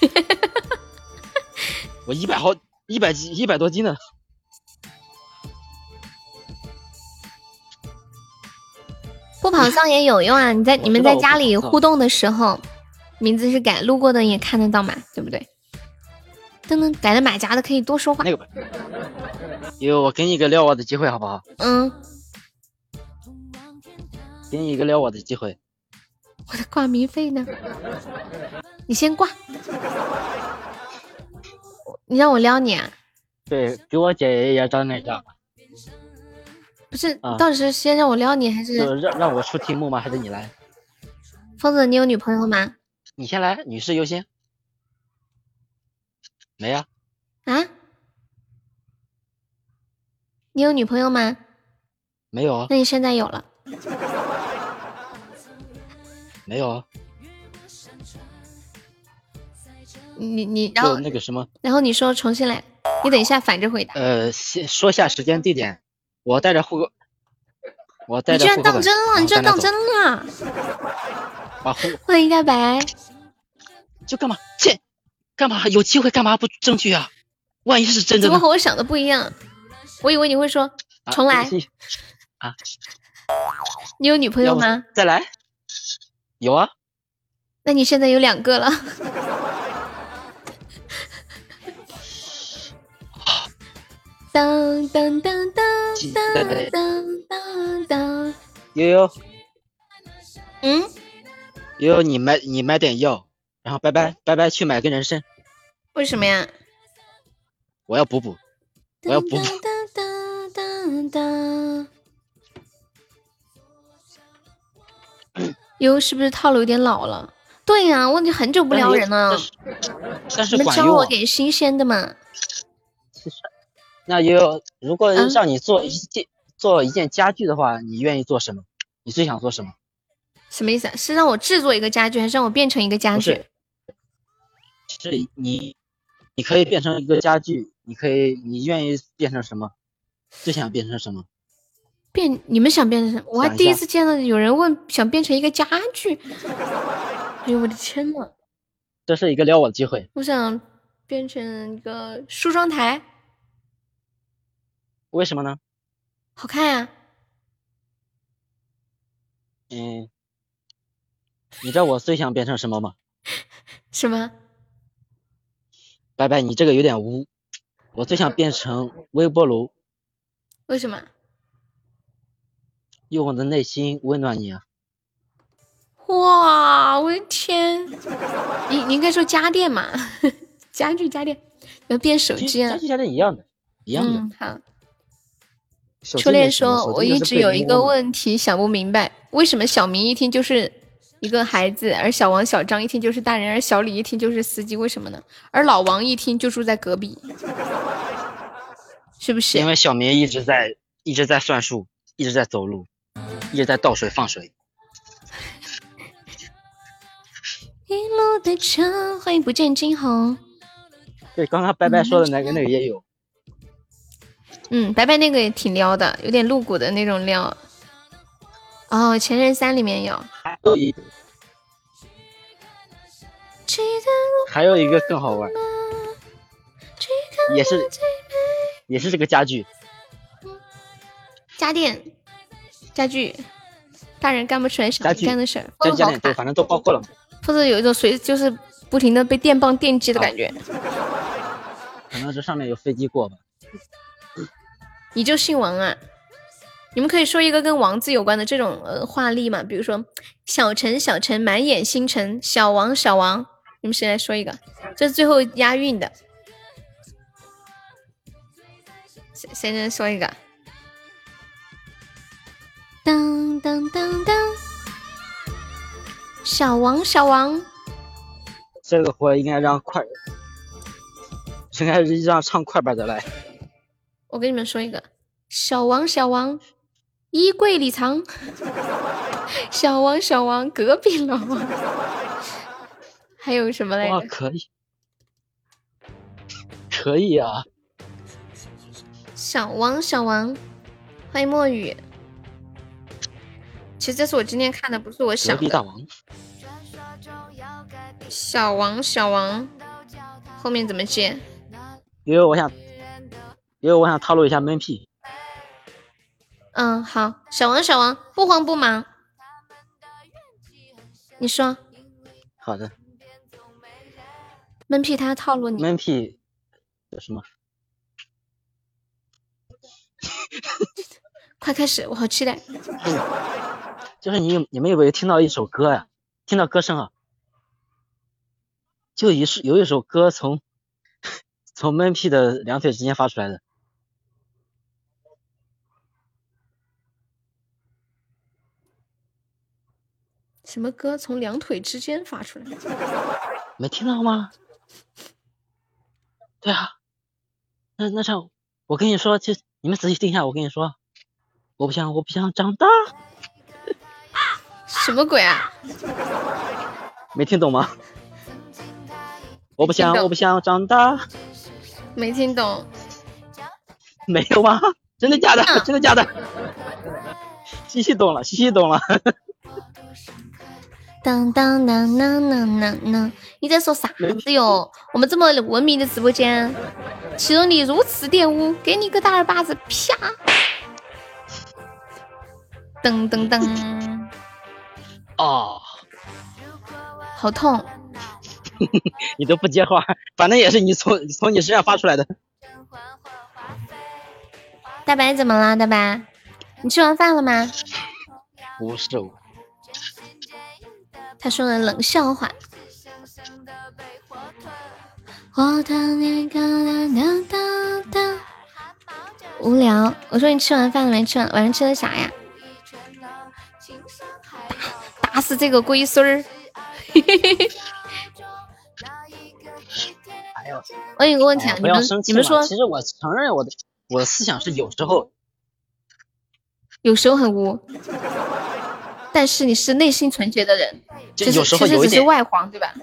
我一百毫一百斤一百多斤呢。不跑丧也有用啊！你在你们在家里互动的时候，名字是改，路过的也看得到嘛，对不对？噔噔，改了马甲的可以多说话。那个，有我给你一个撩我的机会，好不好？嗯。给你一个撩我的机会。我的挂名费呢？你先挂。你让我撩你啊？对，给我姐姐也找那个。不是，到底是先让我撩你，还是让让我出题目吗？还是你来？疯子，你有女朋友吗？你先来，女士优先。没啊。啊？你有女朋友吗？没有啊。那你现在有了？没有啊。你你然后那个什么？然后你说重新来，你等一下反着回答。呃，先说下时间地点。我带着护狗，我带着你居然当真了！你居然当真了！欢迎大白。就干嘛？切，干嘛？有机会干嘛不争取啊？万一是真的？怎么和我想的不一样？我以为你会说重来。啊？你有女朋友吗？再来。有啊。那你现在有两个了。当当当当当当当！悠悠，嗯，悠悠，你买你买点药，然后拜拜拜拜去买根人参。为什么呀？我要补补，我要补补。悠悠是不是套路有点老了？对呀，我已经很久不撩人了。你们教我给新鲜的嘛。那有，如果让你做一件做一件家具的话，你愿意做什么？你最想做什么？什么意思？是让我制作一个家具，还是让我变成一个家具？是，你你可以变成一个家具，你可以，你愿意变成什么？最想变成什么？变？你们想变成什么？我还第一次见到有人问想变成一个家具。哎呦我的天呐！这是一个撩我的机会。我想变成一个梳妆台。为什么呢？好看呀。嗯，你知道我最想变成什么吗？什么？拜拜，你这个有点污。我最想变成微波炉。为什么？用我的内心温暖你啊！哇，我的天！你你应该说家电嘛，家具家电要变手机啊。家具家电一样的，一样的。嗯，好。初恋说：“我一直有一个问题想不明白，为什么小明一听就是一个孩子，而小王、小张一听就是大人，而小李一听就是司机？为什么呢？而老王一听就住在隔壁，是不是？因为小明一直在一直在算数，一直在走路，一直在倒水放水。一路的车，欢迎不见惊鸿。对，刚刚白白说的那个那个也有。”嗯，白白那个也挺撩的，有点露骨的那种撩。哦，前任三里面有。还有一，还有一个更好玩，也是也是这个家具，家电家具，大人干不出来小孩干的事儿。家电对，反正都包括了。或者有一种随就是不停的被电棒电击的感觉。可能这上面有飞机过吧。你就姓王啊？你们可以说一个跟王字有关的这种呃话例嘛？比如说小陈小陈满眼星辰，小王小王，你们谁来说一个？这是最后押韵的。谁谁能说一个？当当当当，小王小王，这个活应该让快，应该让唱快板的来。我给你们说一个，小王小王，衣柜里藏。小王小王，隔壁老王。还有什么来着？可以，可以啊。小王小王，欢迎墨雨。其实这是我今天看的，不是我想的。大王。小王小王，后面怎么接？因为我想。因为我想套路一下闷屁。嗯，好，小王，小王，不慌不忙。你说。好的。闷屁，他套路你。闷屁有什么？快开始，我好期待。就是你，你们有没有听到一首歌呀？听到歌声啊？就一是有一首歌从 从闷屁的两腿之间发出来的。什么歌从两腿之间发出来？没听到吗？对啊，那那唱，我跟你说，就你们仔细听一下，我跟你说，我不想，我不想长大。什么鬼啊？没听懂吗？我不想，我不想长大。没听懂。没有吗？真的假的？真的假的？西西懂了，西西懂了。当当当当当当当！你在说啥？子哟？我们这么文明的直播间，岂容你如此玷污？给你个大耳巴子，啪！噔噔噔！哦，好痛！你都不接话，反正也是你从从你身上发出来的。大白怎么了？大白，你吃完饭了吗？不是我。他说的冷笑话。无聊。我说你吃完饭了没？吃完晚上吃的啥呀？打打死这个龟孙儿！我有个问题啊，你们你们说，其实我承认我的我的思想是有时候有时候很污。但是你是内心纯洁的人，就有时候有一点外黄，对吧？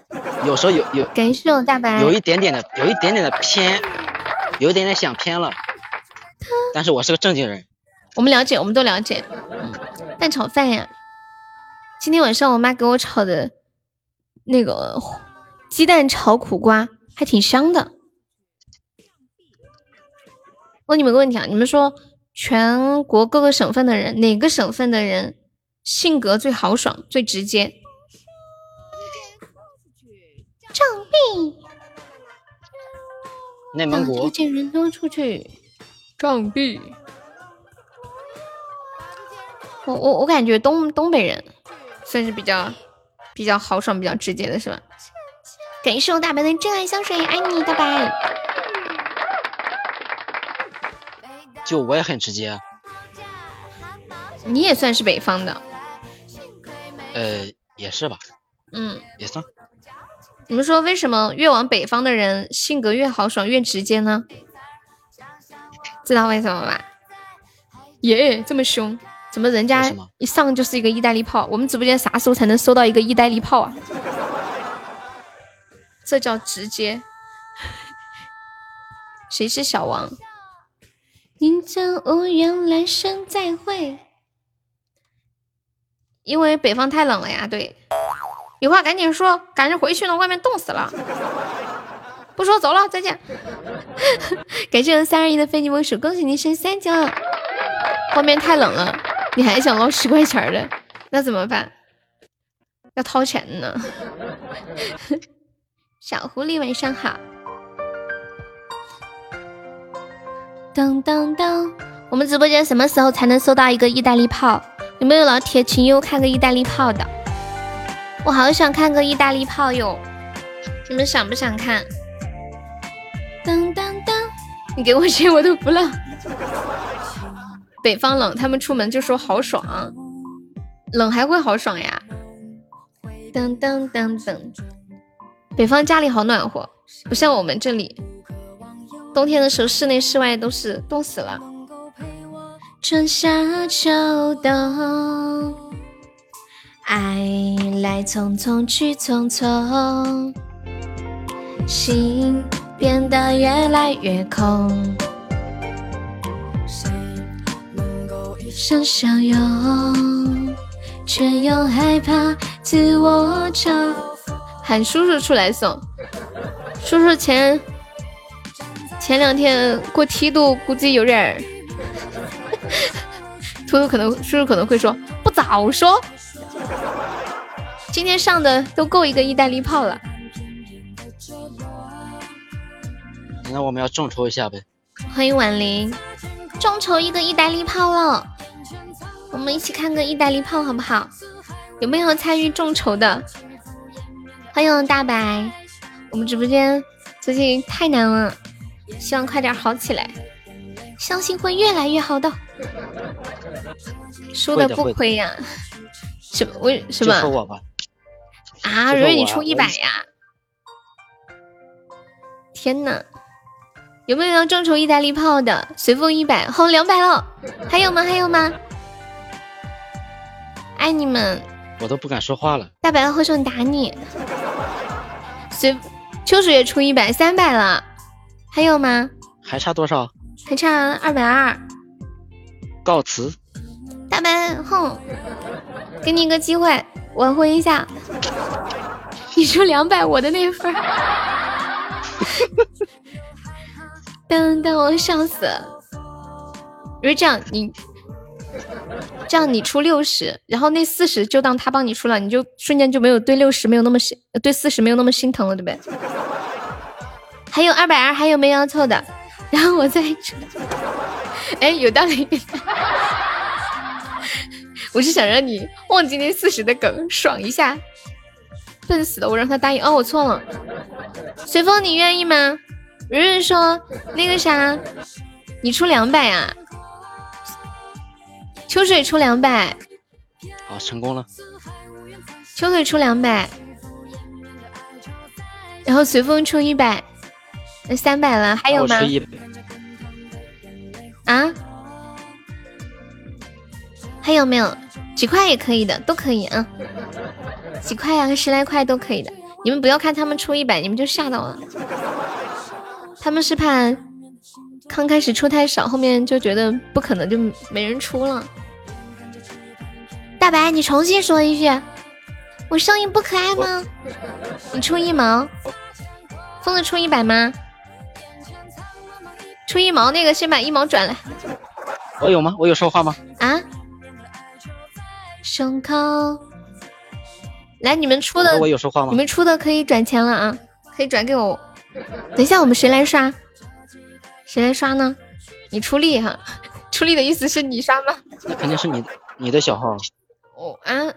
有时候有有感谢我大白，有一点点的，有一点点的偏，有一点点想偏了。但是我是个正经人。我们了解，我们都了解。蛋炒饭呀，今天晚上我妈给我炒的那个鸡蛋炒苦瓜还挺香的。问你们个问题啊，你们说全国各个省份的人，哪个省份的人？性格最豪爽、最直接。障壁。内蒙古。推人多出去。我我我感觉东东北人算是比较比较豪爽、比较直接的，是吧？感谢我大白的真爱香水，爱你大白。就我也很直接。你也算是北方的。呃，也是吧，嗯，也算。你们说为什么越往北方的人性格越豪爽、越直接呢？知道为什么吧？耶，这么凶，怎么人家一上就是一个意大利炮？我们直播间啥时候才能收到一个意大利炮啊？这叫直接。谁是小王？宁曾无缘，来生再会。因为北方太冷了呀，对，有话赶紧说，赶着回去呢，外面冻死了。不说走了，再见。感谢我三二一的非你莫属，恭喜你升三级了。外面太冷了，你还想捞十块钱的，那怎么办？要掏钱呢。小狐狸晚上好。当当当，我们直播间什么时候才能收到一个意大利炮？有没有老铁请优看个意大利炮的？我好想看个意大利炮哟！你们想不想看？当当当，你给我钱我都不浪。北方冷，他们出门就说好爽，冷还会好爽呀？噔噔噔噔，北方家里好暖和，不像我们这里，冬天的时候室内室外都是冻死了。春夏秋冬，爱来匆匆去匆匆，心变得越来越空。想相拥，却又害怕自我嘲。喊叔叔出来送，叔叔前前两天过梯度，估计有点儿。图图可能叔叔可能会说不早说，今天上的都够一个意大利炮了。那我们要众筹一下呗。欢迎婉玲，众筹一个意大利炮了。我们一起看个意大利炮好不好？有没有参与众筹的？欢迎大白，我们直播间最近太难了，希望快点好起来，相信会越来越好的。输的不亏呀？什么？为什么？我吧。啊，蕊蕊你出一百呀？天呐，有没有要众筹意大利炮的？随风一百，好两百了，还有吗？还有吗？爱你们，我都不敢说话了。大白要挥手打你。随秋水也出一百，三百了，还有吗？还差多少？还差二百二。告辞。大白，哼，给你一个机会，挽回一下。你出两百，我的那份。等等，我笑死了。因为这样，你。这样你出六十，然后那四十就当他帮你出了，你就瞬间就没有对六十没有那么心，对四十没有那么心疼了，对不对？还有二百二，还有没要凑的？然后我再出。哎，有道理。我是想让你忘记那四十的梗，爽一下。笨死了，我让他答应。哦，我错了。随风，你愿意吗？蕊蕊说那个啥，你出两百啊？秋水出两百，好，成功了。秋水出两百，然后随风出一百，那三百了，还有吗？啊？还有没有？几块也可以的，都可以啊。几块啊？十来块都可以的。你们不要看他们出一百，你们就吓到了。他们是怕刚开始出太少，后面就觉得不可能，就没人出了。大白，你重新说一句，我声音不可爱吗？你出一毛，疯子出一百吗？出一毛那个先把一毛转来。我有吗？我有说话吗？啊？胸口，来你们出的，我有说话吗？你们出的可以转钱了啊，可以转给我。等一下，我们谁来刷？谁来刷呢？你出力哈，出力的意思是你刷吗？那肯定是你你的小号。哦啊！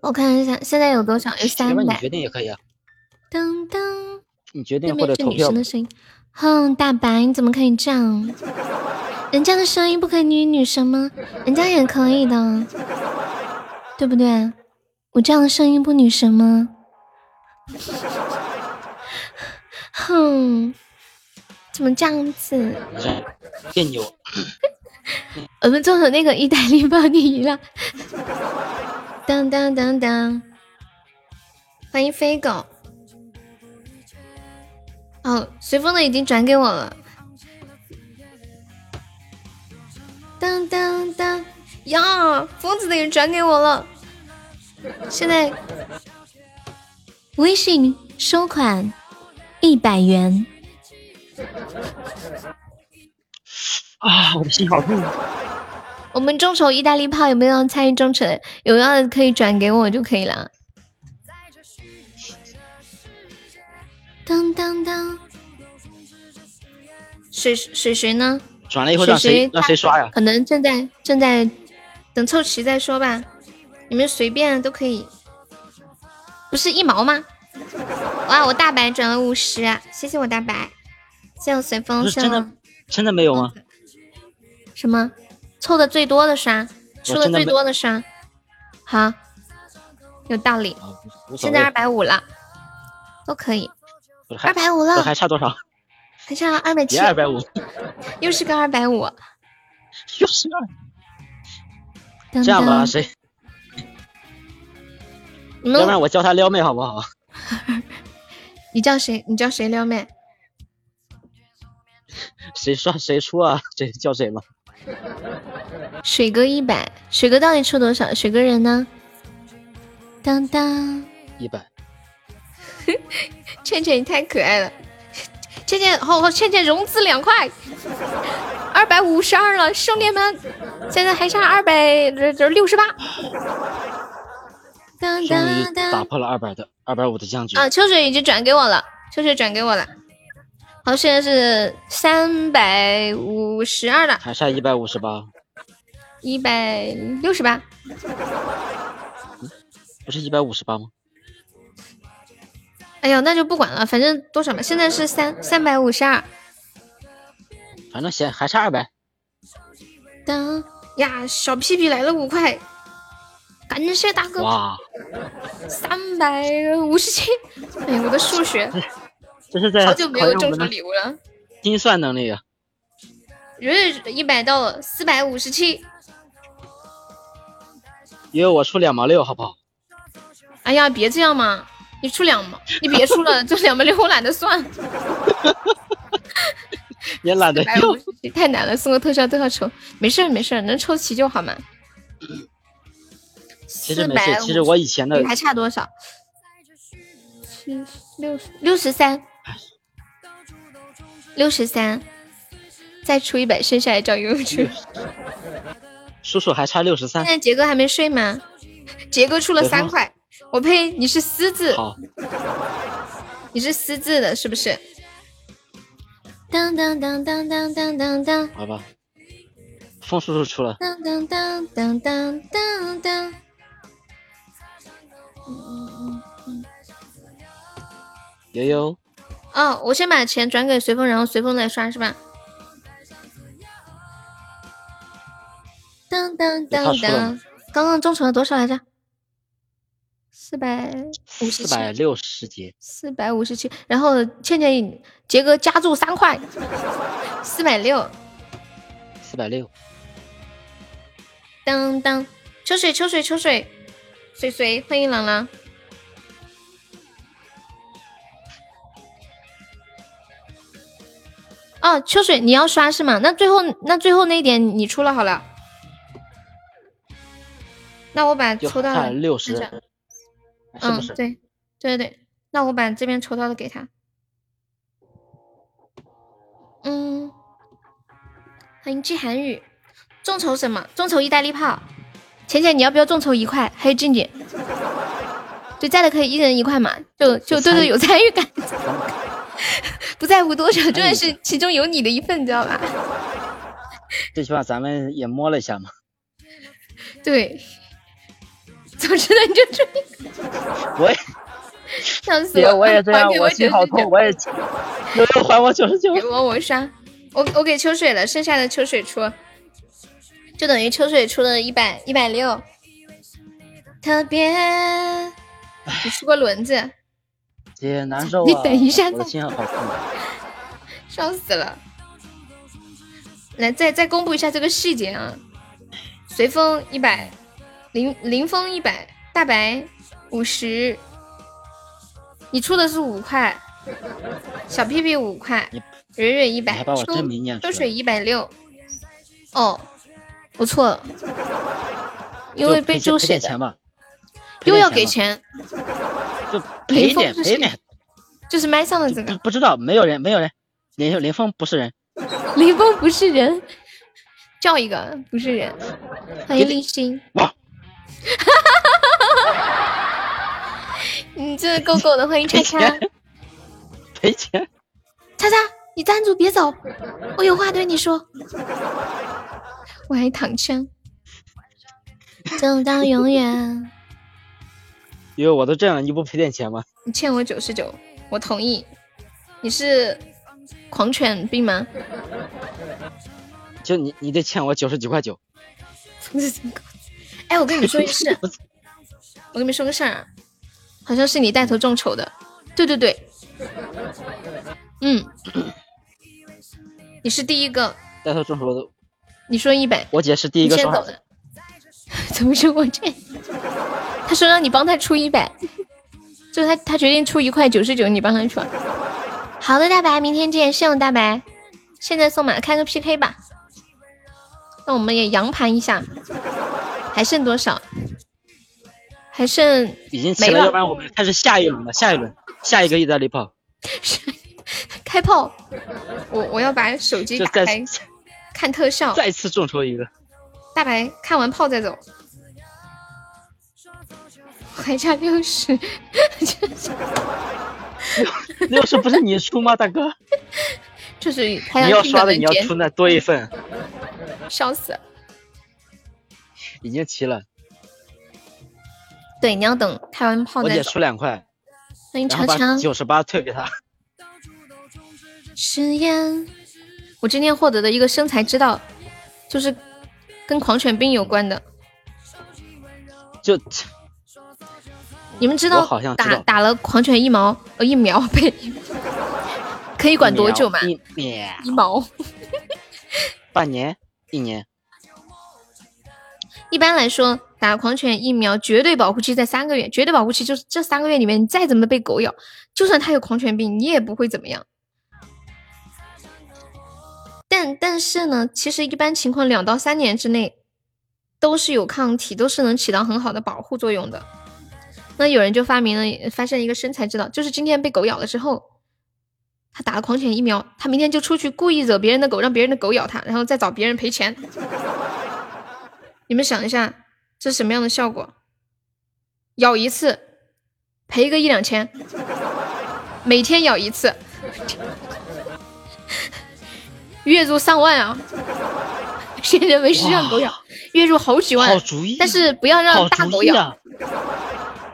我看一下，现在有多少？有三百。你决定也可以啊。噔噔。你决定或者投票。哼，大白，你怎么可以这样？人家的声音不可以女女生吗？人家也可以的，对不对？我这样的声音不女神吗？哼，怎么这样子？别扭。我们做的那个意大利包你赢了，当当当当，欢迎飞狗。哦，随风的已经转给我了。当当当，呀，疯子的也转给我了。现在微信收款一百元。啊，我的心好痛！我们众筹意大利炮有没有参与众筹？有要的可以转给我就可以了。当当当，水水水呢？转了以后让谁让谁刷呀？可能正在正在等凑齐再说吧。你们随便都可以。不是一毛吗？哇，我大白转了五十，谢谢我大白，谢谢我随风，真的真的没有吗？什么？凑的最多的刷，出的最多的刷，好，有道理。现在二百五了，都可以。二百五了，还差多少？还差二百七。二百五，又是个二百五，又是二。这样吧，谁？要不然我叫他撩妹好不好？你叫谁？你叫谁撩妹？谁刷谁出啊？这叫谁吗？水哥一百，水哥到底出多少？水哥人呢？当当一百。倩倩你太可爱了，倩倩好好，倩倩融资两块，二百五十二了，兄弟们，现在还差二百六十八。终于打破了二百的二百五的将军啊！秋水已经转给我了，秋水转给我了。好，现在是三百五十二了，还差一百五十八，一百六十八，不是一百五十八吗？哎呀，那就不管了，反正多少嘛。现在是三三百五十二，反正现还差二百。当呀，小屁屁来了五块。感谢大哥！哇，三百五十七！哎呀，我的数学，这是在好久没有中奖礼物了。精算能力啊！月一百到四百五十七。因为我出两毛六，好不好？哎呀，别这样嘛！你出两毛，你别出了，这两毛六我懒得算。也懒得用，太难了，送个特效都要抽，没事没事，能抽齐就好嘛。其实没事，其实我以前的还差多少？七六六十三，六十三，再出一百，剩下来找悠悠去。叔叔还差六十三。现在杰哥还没睡吗？杰哥出了三块，我呸！你是私自？你是私自的，是不是？当当当当当当当当。好吧，风叔叔出了。当当当当当当当。悠悠，哦，我先把钱转给随风，然后随风再刷是吧？当当当当，刚刚众筹了多少来着？四百五十七，四百六十几，四百五十七。然后倩倩杰哥加注三块，四百六，四百六。当当，秋水秋水秋水。水水，欢迎朗朗。哦，秋水，你要刷是吗？那最后那最后那一点你出了好了。那我把抽到的六十，嗯，对对对对，那我把这边抽到的给他。嗯，欢迎季寒雨，众筹什么？众筹意大利炮。浅浅，你要不要众筹一块？还有静静，对，在的可以一人一块嘛，就就对对有参与感，不在乎多少，重要是其中有你的一份，你知道吧？最起码咱们也摸了一下嘛。对，早知道你就追。我也，笑死我！我也这样，我心好痛，我也。悠悠还我九十九。给我，我刷。我我给秋水了，剩下的秋水出。就等于秋水出了一百一百六，特别。你出个轮子，姐难受啊！你等一下，我心好痛，笑死了。来，再再公布一下这个细节啊！随风一百，林林峰一百，大白五十，你出的是五块，小屁屁五块，蕊蕊一百，秋水一百六，哦。我错了，因为被周写的，又要给钱，就 赔点赔点，就是麦上的这个，不知道没有人没有人，林林峰不是人，林峰不是人，叫一个不是人，欢迎立新。哇！你这够够的，欢迎叉叉。赔钱。叉叉，你站住，别走，我有话对你说。我还躺枪，走到永远。因为我都这样了，你不赔点钱吗？你欠我九十九，我同意。你是狂犬病吗？就你，你得欠我九十九块九。哎，我跟你们说一事，我跟你们说个事儿，好像是你带头众筹的。对对对，嗯，你是第一个带头众筹的。你说一百，我姐是第一个说的。怎么是我这？他说让你帮他出一百，就是他他决定出一块九十九，你帮他出。好的，大白，明天见，谢谢大白。现在送满，开个 PK 吧。那我们也扬盘一下，还剩多少？还剩已经齐了，要不然我们开始下一轮了。下一轮，下一个意大利炮，开炮！我我要把手机打开，看特效，再次众筹一个。大白看完炮再走。还差六十，六 六十不是你出吗，大哥？就是你要刷的，你要出那多一份。笑死！已经齐了。对，你要等开完炮再我姐出两块。欢迎长长。九十八退给他。誓言。我今天获得的一个生财之道，就是跟狂犬病有关的。就。你们知道打打了狂犬疫苗呃疫苗被可以管多久吗？一年一毛，半年一年。一般来说，打狂犬疫苗绝对保护期在三个月，绝对保护期就是这三个月里面，你再怎么被狗咬，就算它有狂犬病，你也不会怎么样。但但是呢，其实一般情况两到三年之内都是有抗体，都是能起到很好的保护作用的。那有人就发明了，发现一个生财之道，就是今天被狗咬了之后，他打了狂犬疫苗，他明天就出去故意惹别人的狗，让别人的狗咬他，然后再找别人赔钱。你们想一下，这是什么样的效果？咬一次赔个一两千，每天咬一次，月入上万啊！现在没事让狗咬，月入好几万，但是不要让大狗咬。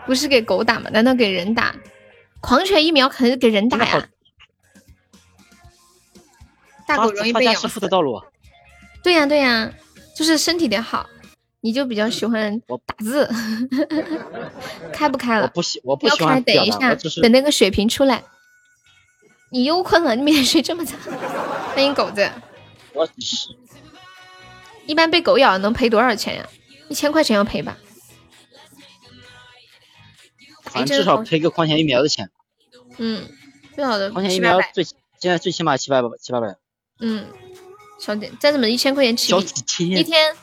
不是给狗打吗？难道给人打？狂犬疫苗肯定是给人打呀。大狗容易被咬死。的道路。对呀对呀，就是身体得好。你就比较喜欢打字。开不开了？不喜我不喜欢等一下，等那个血瓶出来。你又困了？你每天睡这么早？欢迎狗子。我一般被狗咬能赔多少钱呀？一千块钱要赔吧？反正至少赔个狂犬疫苗的钱。嗯，最好的狂犬疫苗最现在最起码七百七八百。嗯，小点再怎么一千块钱起一天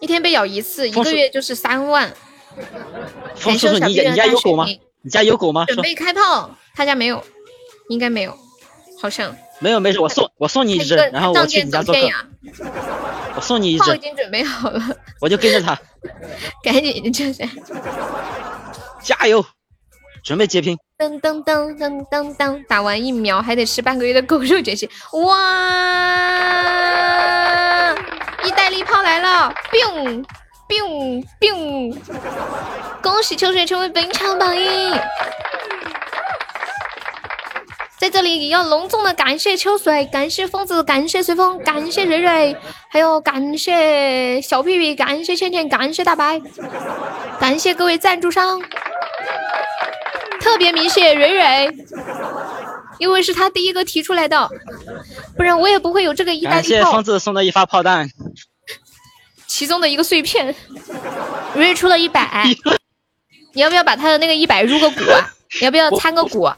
一天被咬一次，一个月就是三万。风叔叔，你你家有狗吗？你家有狗吗？准备开炮，他家没有，应该没有，好像没有没事，我送我送你一只，然后我去你家做客。我送你一只。炮已经准备好了，我就跟着他。赶紧就是，加油！准备截屏，噔噔噔噔噔噔，打完疫苗还得吃半个月的狗肉解析，哇！意大利炮来了，biu biu biu！恭喜秋水成为本场榜一，在这里也要隆重的感谢秋水，感谢疯子，感谢随风，感谢蕊蕊，还有感谢小屁屁，感谢倩倩，感谢大白，感谢各位赞助商。特别鸣谢蕊蕊，因为是他第一个提出来的，不然我也不会有这个意大利炮。感谢疯子送的一发炮弹，其中的一个碎片。蕊蕊出了一百，你要不要把他的那个一百入个股啊？你要不要参个股？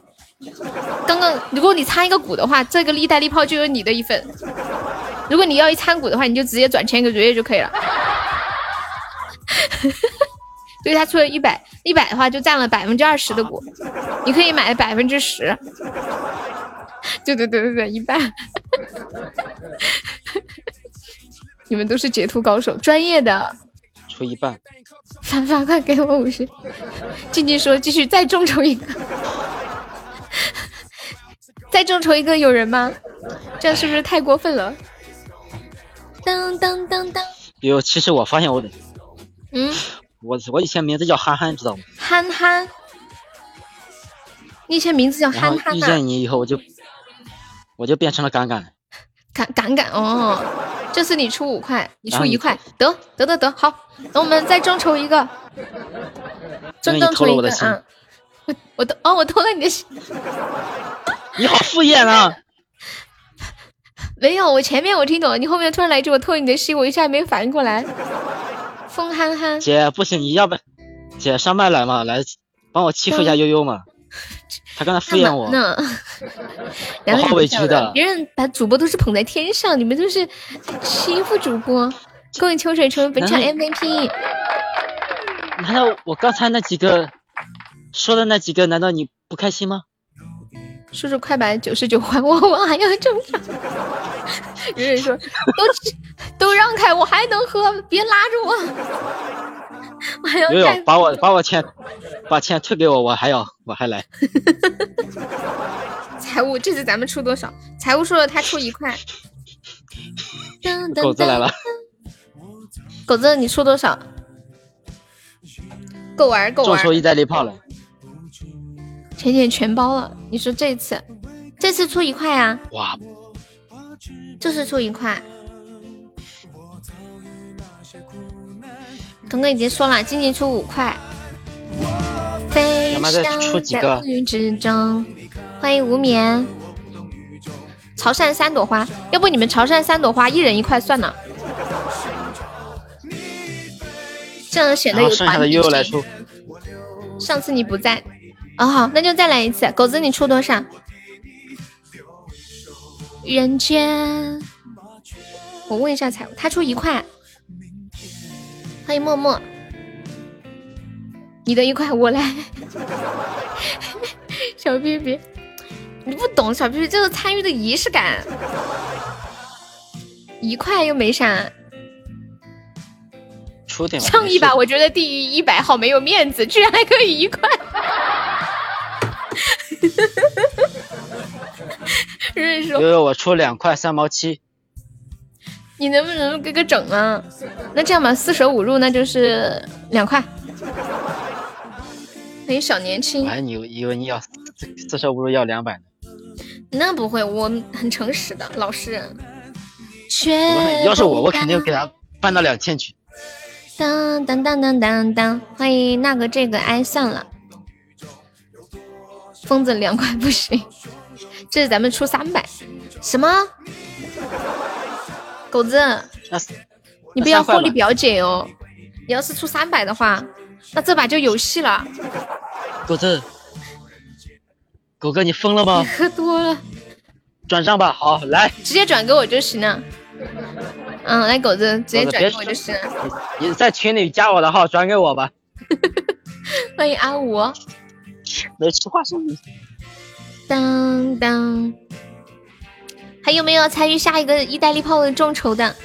刚刚如果你参一个股的话，这个意大利炮就有你的一份。如果你要一参股的话，你就直接转钱给蕊蕊就可以了。对他出了一百，一百的话就占了百分之二十的股，你可以买百分之十。对对对对对，一半。你们都是截图高手，专业的，出一半。凡凡，快给我五十！静静说，继续再众筹一个，再众筹一个，有人吗？这样是不是太过分了？当当当当。有，其实我发现我的，嗯，我我以前名字叫憨憨，知道吗？憨憨。你以前名字叫憨憨遇见你以后，我就我就变成了敢敢。敢敢敢哦！这次你出五块，你出一块，得得得得，好，等我们再众筹一个，真的抽一个啊！我我都哦，我偷了你的心，你好敷衍啊！没有，我前面我听懂了，你后面突然来一句我偷你的心，我一下没反应过来。风憨憨，姐不行，你要不姐上麦来嘛，来帮我欺负一下悠悠嘛。他刚才敷衍我呢，我好委屈的。别人把主播都是捧在天上，你们都是欺负主播。恭喜秋水成为本场 MVP。难道我刚才那几个说的那几个，难道你不开心吗？叔叔快把九十九还我，我还要中奖。有 人说都都让开，我还能喝，别拉着我。我还要。把我把我钱把钱退给我，我还要我还来。财务，这次咱们出多少？财务说了，他出一块。狗子来了。狗子，你出多少？够玩够玩。众筹一代力炮了。浅浅全包了。你说这次，这次出一块啊？哇。就是出一块。刚刚已经说了，静静出五块。飞翔在乌云之中，欢迎无眠。潮汕三朵花，要不你们潮汕三朵花一人一块算了，这样显得有团结性。上次你不在，哦好，那就再来一次。狗子你出多少？人间，我问一下财务，他出一块。欢迎默默，你的一块我来。小屁屁，你不懂，小屁屁就是参与的仪式感。一块又没啥，出点上一把，我觉得低于一百好没有面子，居然还可以一块。瑞说，悠悠，我出两块三毛七。你能不能给个整啊？那这样吧，四舍五入那就是两块。欢迎小年轻。哎，你以为你要四舍五入要两百呢？那不会，我很诚实的老实人。要是我，我肯定给他办到两千去。当当当当当当，欢迎那个这个哎，算了。疯子两块不行，这是咱们出三百。什么？狗子，你不要获利表姐哦！你要是出三百的话，那这把就有戏了。狗子，狗哥你疯了吗？喝多了。转账吧，好来，直接转给我就行了。嗯，来狗子，直接转给我就行了你在群里加我的号，转给我吧。欢迎阿五。没吃花生米。当当。还有没有参与下一个意大利炮的众筹的？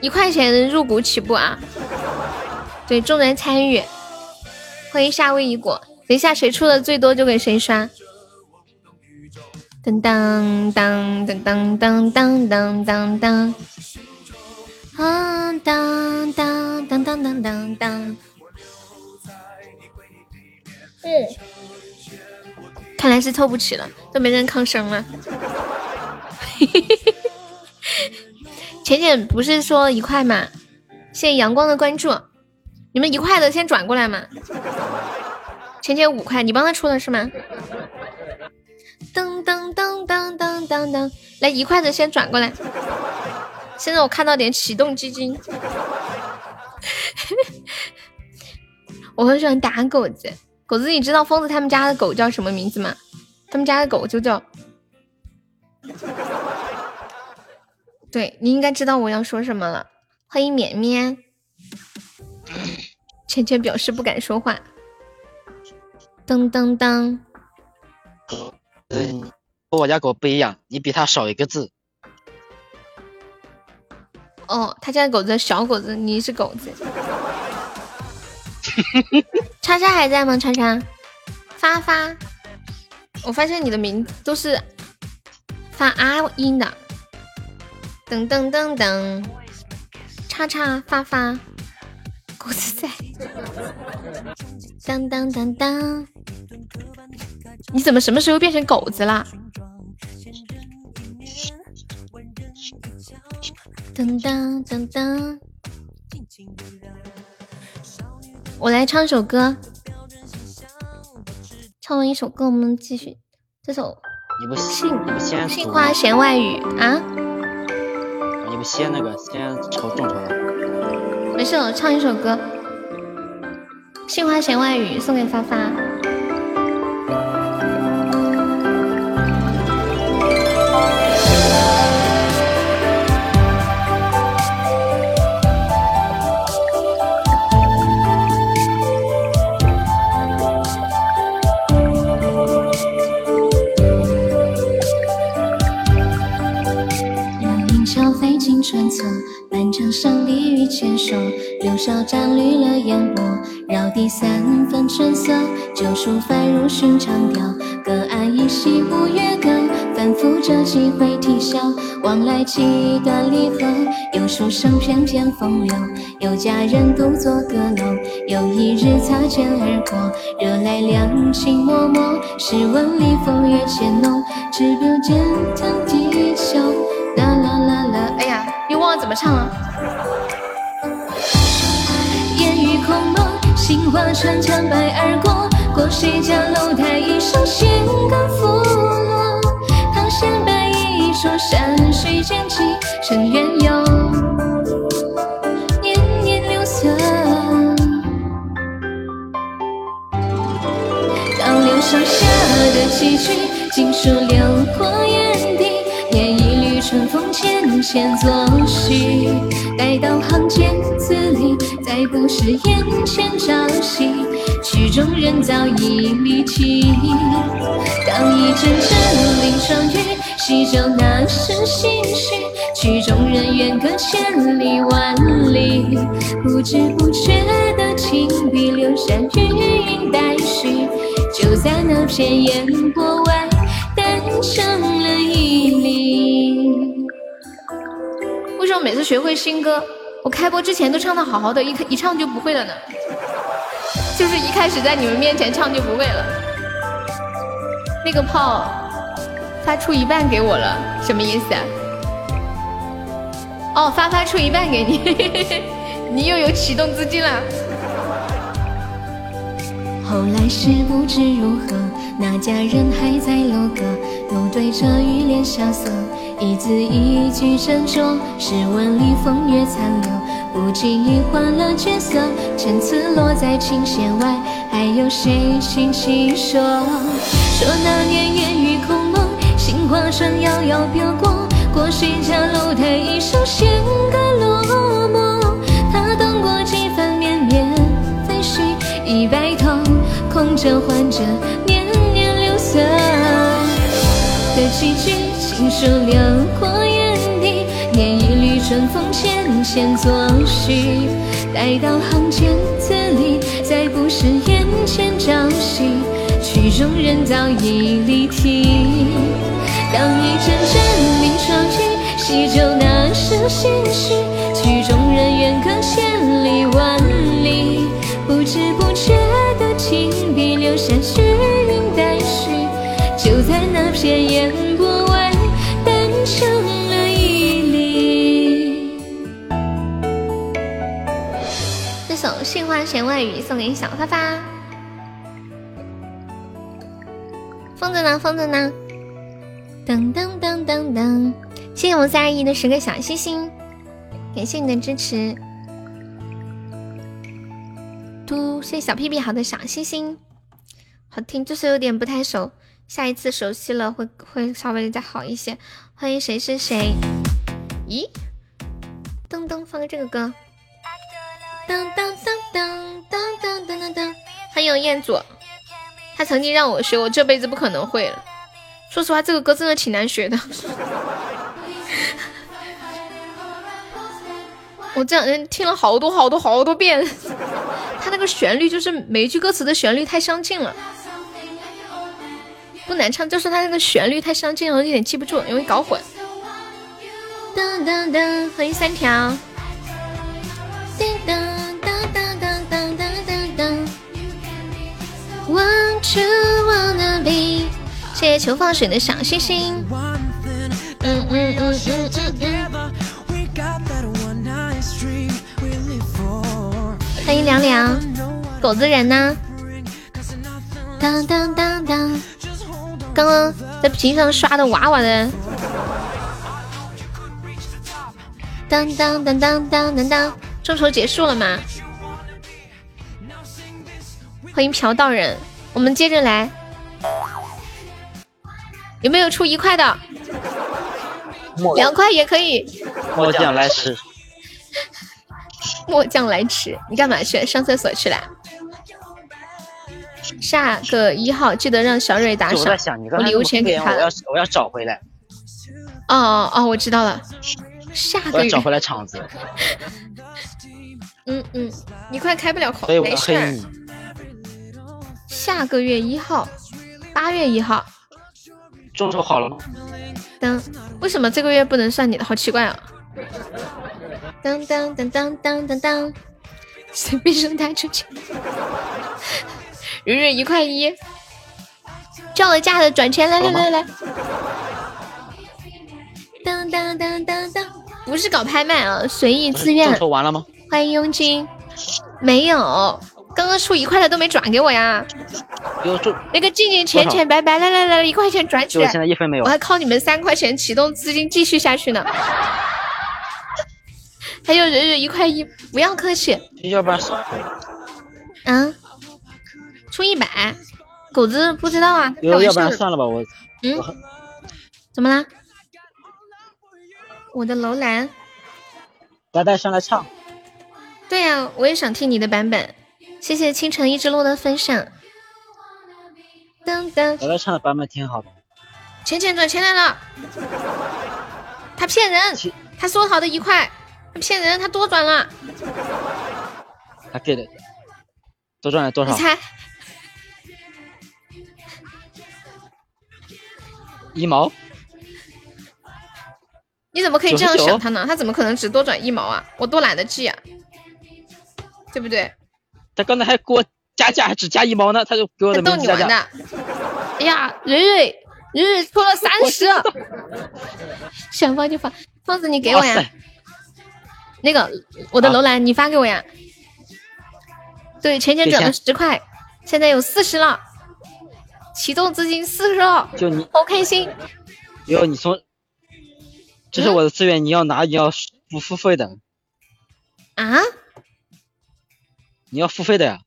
一块钱入股起步啊！对，众人参与，欢迎夏威夷果。等一下谁出的最多就给谁刷。当当当当当当当当当当，啊当当当当当当当。嗯，看来是凑不齐了，都没人吭声了。浅浅不是说一块吗？谢谢阳光的关注，你们一块的先转过来嘛。浅浅五块，你帮他出的是吗？噔噔噔噔噔噔噔，来一块的先转过来。现在我看到点启动基金。我很喜欢打狗子，狗子，你知道疯子他们家的狗叫什么名字吗？他们家的狗就叫。对你应该知道我要说什么了。欢迎绵绵，圈圈表示不敢说话。噔噔噔，嗯，和我家狗不一样，你比它少一个字。哦，他家的狗子小狗子，你是狗子。叉叉还在吗？叉叉，发发，我发现你的名字都是发啊音的。噔噔噔噔，叉叉发发，狗子在。当当当当，你怎么什么时候变成狗子啦？噔噔噔噔，我来唱首歌，唱完一首歌，我们继续这首。你不信你不先杏花弦外语啊？你不先那个先抽众筹了？没事，我唱一首歌，《杏花弦外语》送给发发。穿梭漫长山地与牵手，柳梢沾绿了烟波，绕堤三分春色。旧书翻入寻常调，隔岸依稀五月歌，反复着几回啼笑。往来几段离合，有书生翩翩风流，有佳人独坐阁楼。有一日擦肩而过，惹来两情脉脉。试问里风月渐浓，只不见藤低笑。忘了怎么唱了烟雨空杏花而过过谁家楼台一声弦歌拂落。一桌山水间几声远游下的句尽数春风浅浅作序，待到行间字里，再不是眼前朝夕。曲中人早已离题。当一阵阵林霜雨，细酒那时心绪。曲中人远隔千里万里，不知不觉的情笔留下余韵待续。就在那片烟波外，诞生了一。每次学会新歌，我开播之前都唱的好好的，一一唱就不会了呢？就是一开始在你们面前唱就不会了。那个炮发出一半给我了，什么意思啊？哦，发发出一半给你，你又有启动资金了。后来是不知如何，那家人还在楼阁，独对着雨帘萧瑟。一字一句斟酌，诗文里风月残留，不经意换了角色。陈词落在琴弦外，还有谁轻轻说？说那年烟雨空蒙，杏花船遥遥飘过，过谁家楼台，一首弦歌落寞。他等过几番绵绵飞絮，已白头，空着换着年年柳色的几句。轻手流过眼底，念一缕春风浅浅作序。待到行间字里，再不是眼前朝夕。曲中人早已离题。当一阵阵林霜雨，细酒那时心绪。曲中人远隔千里万里，不知不觉的情笔留下虚韵待续。就在那片烟波花弦外语送给小发发，疯子呢？疯子呢？噔噔噔噔噔！谢谢我们三二一的十个小心心，感谢你的支持。嘟！谢谢小屁屁好的小心心，好听，就是有点不太熟，下一次熟悉了会会稍微再好一些。欢迎谁是谁？咦？噔噔，放个这个歌。噔噔。欢迎彦祖，他曾经让我学，我这辈子不可能会了。说实话，这个歌真的挺难学的。我这两天听了好多好多好多遍，他那个旋律就是每一句歌词的旋律太相近了，不难唱，就是它那个旋律太相近了，我有点记不住，容易搞混。噔噔噔，欢迎三条。噔噔 Want to wanna be，谢谢求放水的小星星。嗯嗯嗯嗯嗯嗯。欢迎凉凉，狗子人呢？当当当当，刚刚在屏上刷的娃娃的。当当当当当当当，众筹结束了吗？欢迎朴道人，我们接着来，有没有出一块的？两块也可以。末将来迟。末将来迟，你干嘛去？上厕所去了？下个一号记得让小蕊打赏。我礼物钱给他。我要我要找回来。哦哦哦，我知道了。下个月找回来场子。嗯嗯，你快开不了口，没事。下个月一号，八月一号，众筹好了吗？当，为什么这个月不能算你的？好奇怪啊！当当当当当当当，随便扔他出去。日日一块一，叫了价的转钱来来来来。当当当当当，不是搞拍卖啊，随意自愿。众筹完了吗？欢迎佣金，没有。刚刚出一块的都没转给我呀！那个静静浅浅白白，来来来，一块钱转起来。现在一分没有。我还靠你们三块钱启动资金继续下去呢。还有人人一块一，不要客气。要不然嗯，出一百，狗子不知道啊。要不然算了吧，我。嗯。怎么啦？我的楼兰。呆呆上来唱。对呀，我也想听你的版本。谢谢清晨一直落的分享。噔噔，我来唱的版本挺好的。钱钱转钱来了，他骗人，他说好的一块，他骗人，他多转了。他给的，多赚了多少？你猜？一毛？你怎么可以这样想他呢？他怎么可能只多转一毛啊？我多懒得记啊，对不对？他刚才还给我加价，还只加一毛呢，他就给我的名字加价。哎呀，蕊蕊，蕊蕊出了三十，想发就发，胖子你给我呀。那个我的楼兰你发给我呀。对，钱钱转了十块，现在有四十了，启动资金四十了，就你，好开心。哟，你从，这是我的资源，你要拿，你要不付费的。啊？你要付费的呀？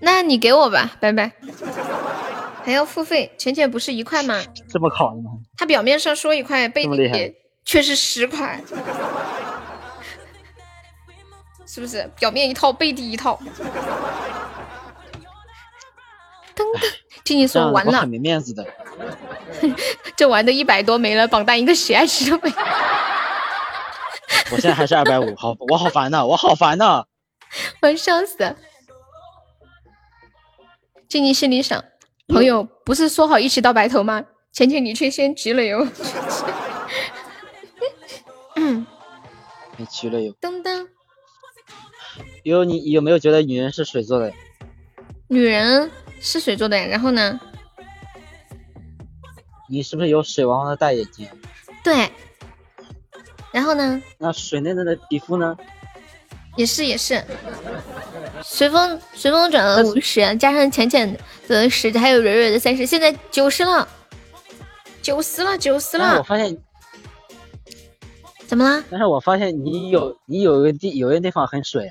那你给我吧，拜拜。还要付费？浅浅不是一块吗？这么考的吗？他表面上说一块，背地却是十块，是不是？表面一套，背地一套。噔噔，静静说完了。很没面子的。这玩的一百多没了，榜单一个喜爱值都没。我现在还是二百五，好，我好烦呐，我好烦呐，我要笑死了。静静心里想，朋友不是说好一起到白头吗？浅浅你却先急了哟。嗯，你急了哟。噔噔。有你有没有觉得女人是水做的？女人是水做的，然后呢？你是不是有水汪汪的大眼睛？对。然后呢？那水嫩嫩的皮肤呢？也是也是。随风随风转了五十，加上浅浅的十，还有蕊蕊的三十，现在九十了，九十了，九十了。我发现，怎么了？但是我发现你有你有个地有个地方很水。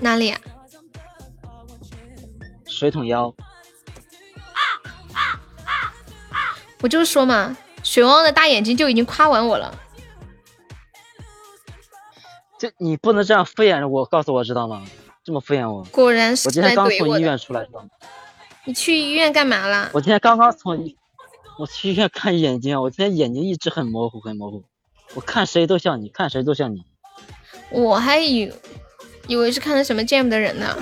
哪里？水桶腰。我就说嘛。水汪汪的大眼睛就已经夸完我了，这你不能这样敷衍我，告诉我知道吗？这么敷衍我，果然是。我今天刚从医院出来，知道吗？你去医院干嘛了？我今天刚刚从，我去医院看眼睛，我今天眼睛一直很模糊，很模糊。我看谁都像你，看谁都像你。我还以以为是看的什么 Jam 的人呢。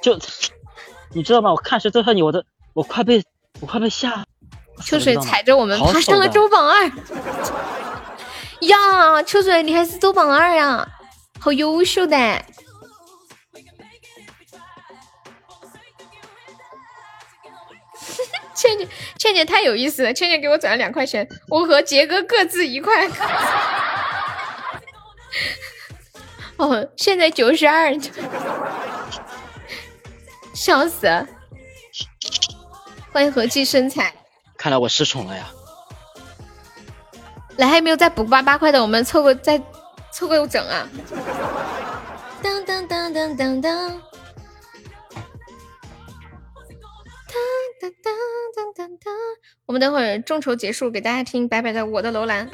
就 你知道吗？我看谁都像你，我都我快被我快被吓。秋水踩着我们爬上了周榜二。呀，秋水你还是周榜二呀，好优秀的。倩倩倩倩太有意思了，倩倩给我转了两块钱，我和杰哥各自一块。哦，现在九十二，笑死！欢迎和气生财，看来我失宠了呀。来，还有没有再补八八块的？我们凑个再凑个整啊！当当当当当当。当当当当当！我们等会儿众筹结束，给大家听白白的《我的楼兰》。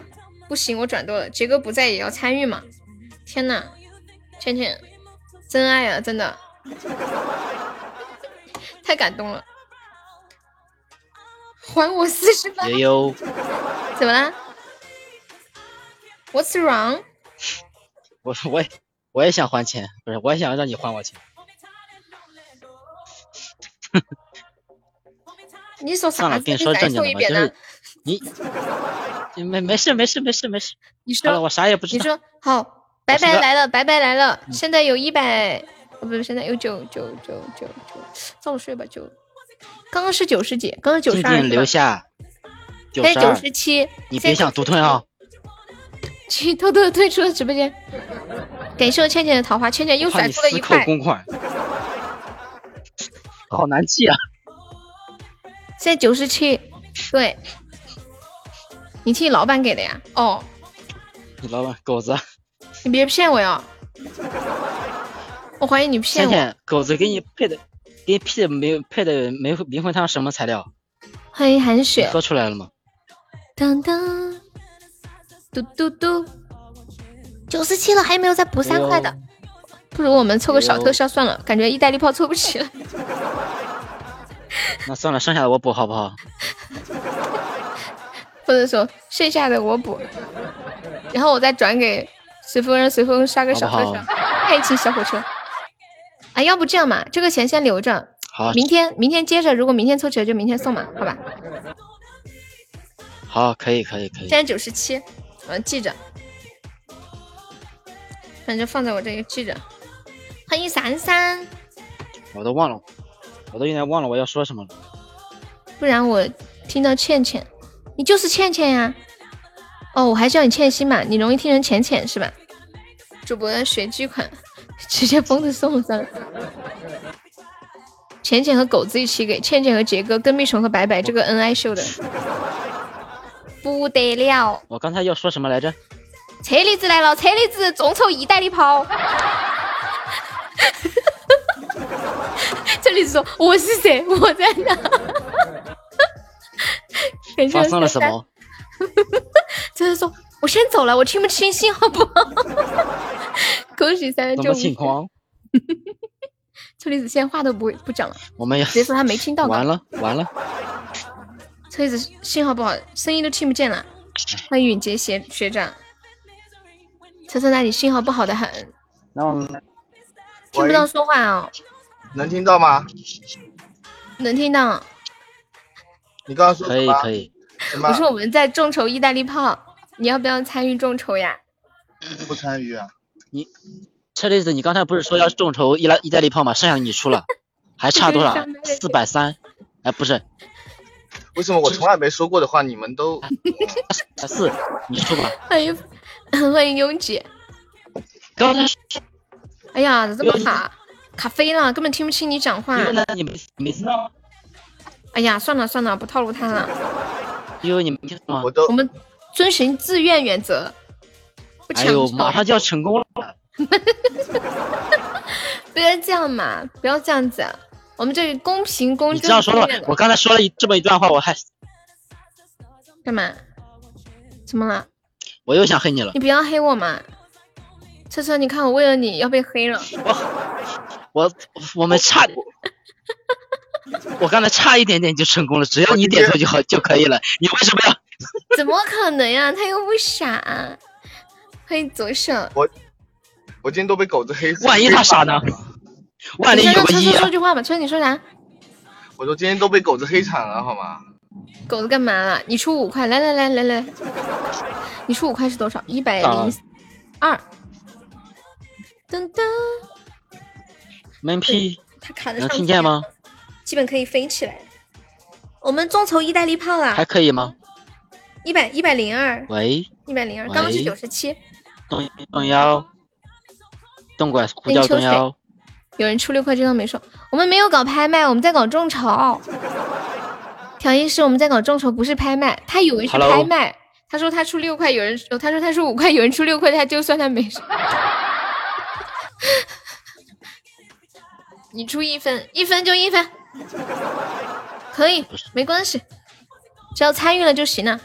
不行，我转多了。杰哥不在也要参与嘛？天呐，倩倩，真爱啊，真的，太感动了！还我四十八！怎么啦？What's wrong？我说我也我也想还钱，不是，我也想让你还我钱。你说啥？跟你说正经的吧，就是你没没事没事没事没事。你说我啥也不知道。你说好，白白来了，白白来了。现在有一百，哦不是，现在有九九九九九，早睡吧九。刚刚是九十几，刚刚九十二。留下。在九十七。你别想独吞啊！去偷偷的退出了直播间。感谢我倩倩的桃花，倩倩又甩出了一块。公款。好难记啊！现在九十七，对，你听老板给的呀？哦，你老板狗子，你别骗我呀！我怀疑你骗我。倩倩，狗子给你配的，给你配的没配的没灵魂汤什么材料？欢迎韩雪。喝出来了吗？当当，嘟嘟嘟，九十七了，还有没有再补三块的？不如我们凑个小特效算了，感觉意大利炮凑不起了。那算了，剩下的我补好不好？或者说剩下的我补，然后我再转给随风，让随风刷个小特效，爱情小火车。啊，要不这样嘛，这个钱先留着，好，明天明天接着，如果明天凑齐了就明天送嘛，好吧？好，可以可以可以。现在九十七，我记着，反正放在我这里记着。欢迎闪闪，我都忘了。我都有点忘了我要说什么了，不然我听到倩倩，你就是倩倩呀。哦，我还叫你倩心嘛，你容易听成浅浅是吧？主播的学巨款，直接疯子送上。浅浅和狗子一起给倩倩和杰哥跟蜜虫和白白这个恩爱秀的，不得了。我刚才要说什么来着？车厘子来了，车厘子众筹意大利炮。这里说我是谁？我在哪？发生了什么？这是说我先走了，我听不清信号不好。恭喜三什么情况？车厘子现在话都不会不讲了。我们要直接说他没听到。完了完了。车厘子信号不好，声音都听不见了。欢迎允杰学学长。车车那里信号不好的很。那我们听不到说话哦。能听到吗？能听到。你刚刚说可以可以。我说我们在众筹意大利炮，你要不要参与众筹呀？不参与啊。你车厘子，你刚才不是说要众筹意大意大利炮吗？剩下的你出了，还差多少？四百三。哎，不是。为什么我从来没说过的话，你们都？四，你出吧。欢迎欢迎拥挤。刚才。哎呀，咋这么卡？卡飞了，根本听不清你讲话。你没没听到？哎呀，算了算了，不套路他了。因为你们听到吗？我们遵循自愿原则。哎呦，马上就要成功了。不要这样嘛，不要这样子。我们这里公平公正。你这样说了，我刚才说了一这么一段话，我还干嘛？怎么了？我又想黑你了。你不要黑我嘛。车车，你看我为了你要被黑了。我我们差，我刚才差一点点就成功了，只要你点头就好就可以了。你为什么要？怎么可能呀？他又不傻。欢迎左手。我我今天都被狗子黑死。万一他傻呢？万一有个一。说句话吧，春你说啥？我说今天都被狗子黑惨了，好吗？狗子干嘛了？你出五块，来来来来来，你出五块是多少？一百零二。噔噔。闷屁。他卡的能听见吗？基本可以飞起来。我们众筹意大利炮了。还可以吗？一百一百零二。喂。一百零二，刚刚是九十七。动动幺。动拐呼叫动幺。有人出六块，这张没说。我们没有搞拍卖，我们在搞众筹。调音师，我们在搞众筹，不是拍卖。他以为是拍卖。他说他出六块，有人他说他出五块，有人出六块，他就算他没说。你出一分，一分就一分，可以，没关系，只要参与了就行了。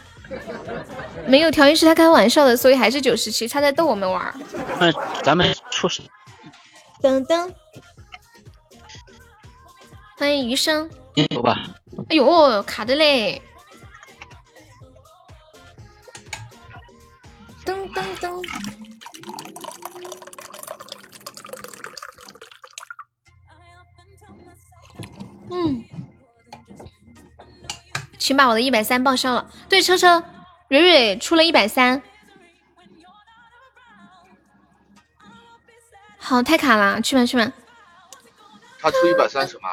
没有调音师，他开玩笑的，所以还是九十七，他在逗我们玩。那咱们出什？噔噔，欢迎余生。有吧？哎呦，卡的嘞！噔噔噔。嗯，请把我的一百三报销了。对，车车，蕊蕊出了一百三。好，太卡了，去吧去吧。他出一百三什么？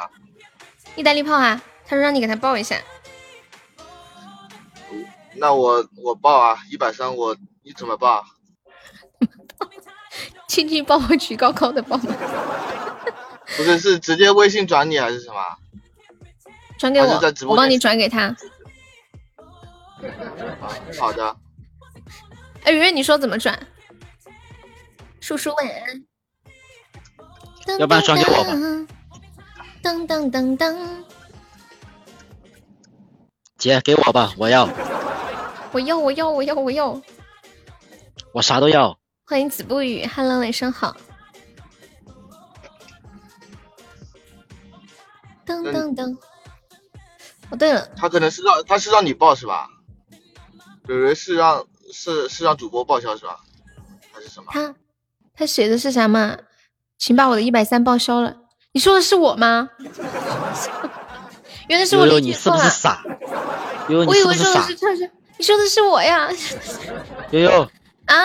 意大利炮啊！他说让你给他报一下。那我我报啊，一百三我你怎么报？轻轻抱我举高高的抱。不是，是直接微信转你还是什么？转给我，我帮你转给他。好的。哎，圆圆，你说怎么转？叔叔晚安。要不然转给我吧。当当当当。姐，给我吧，我要。我要，我要，我要，我要。我啥都要。欢迎子不语，Hello，晚上好。噔噔噔！哦，对了，他可能是让他是让你报是吧？有人是让是是让主播报销是吧？还是什么？他他写的是啥嘛？请把我的一百三报销了。你说的是我吗？原来是我理解错了。你是不是傻？悠悠，我以为说的是你说的是我呀。悠悠啊！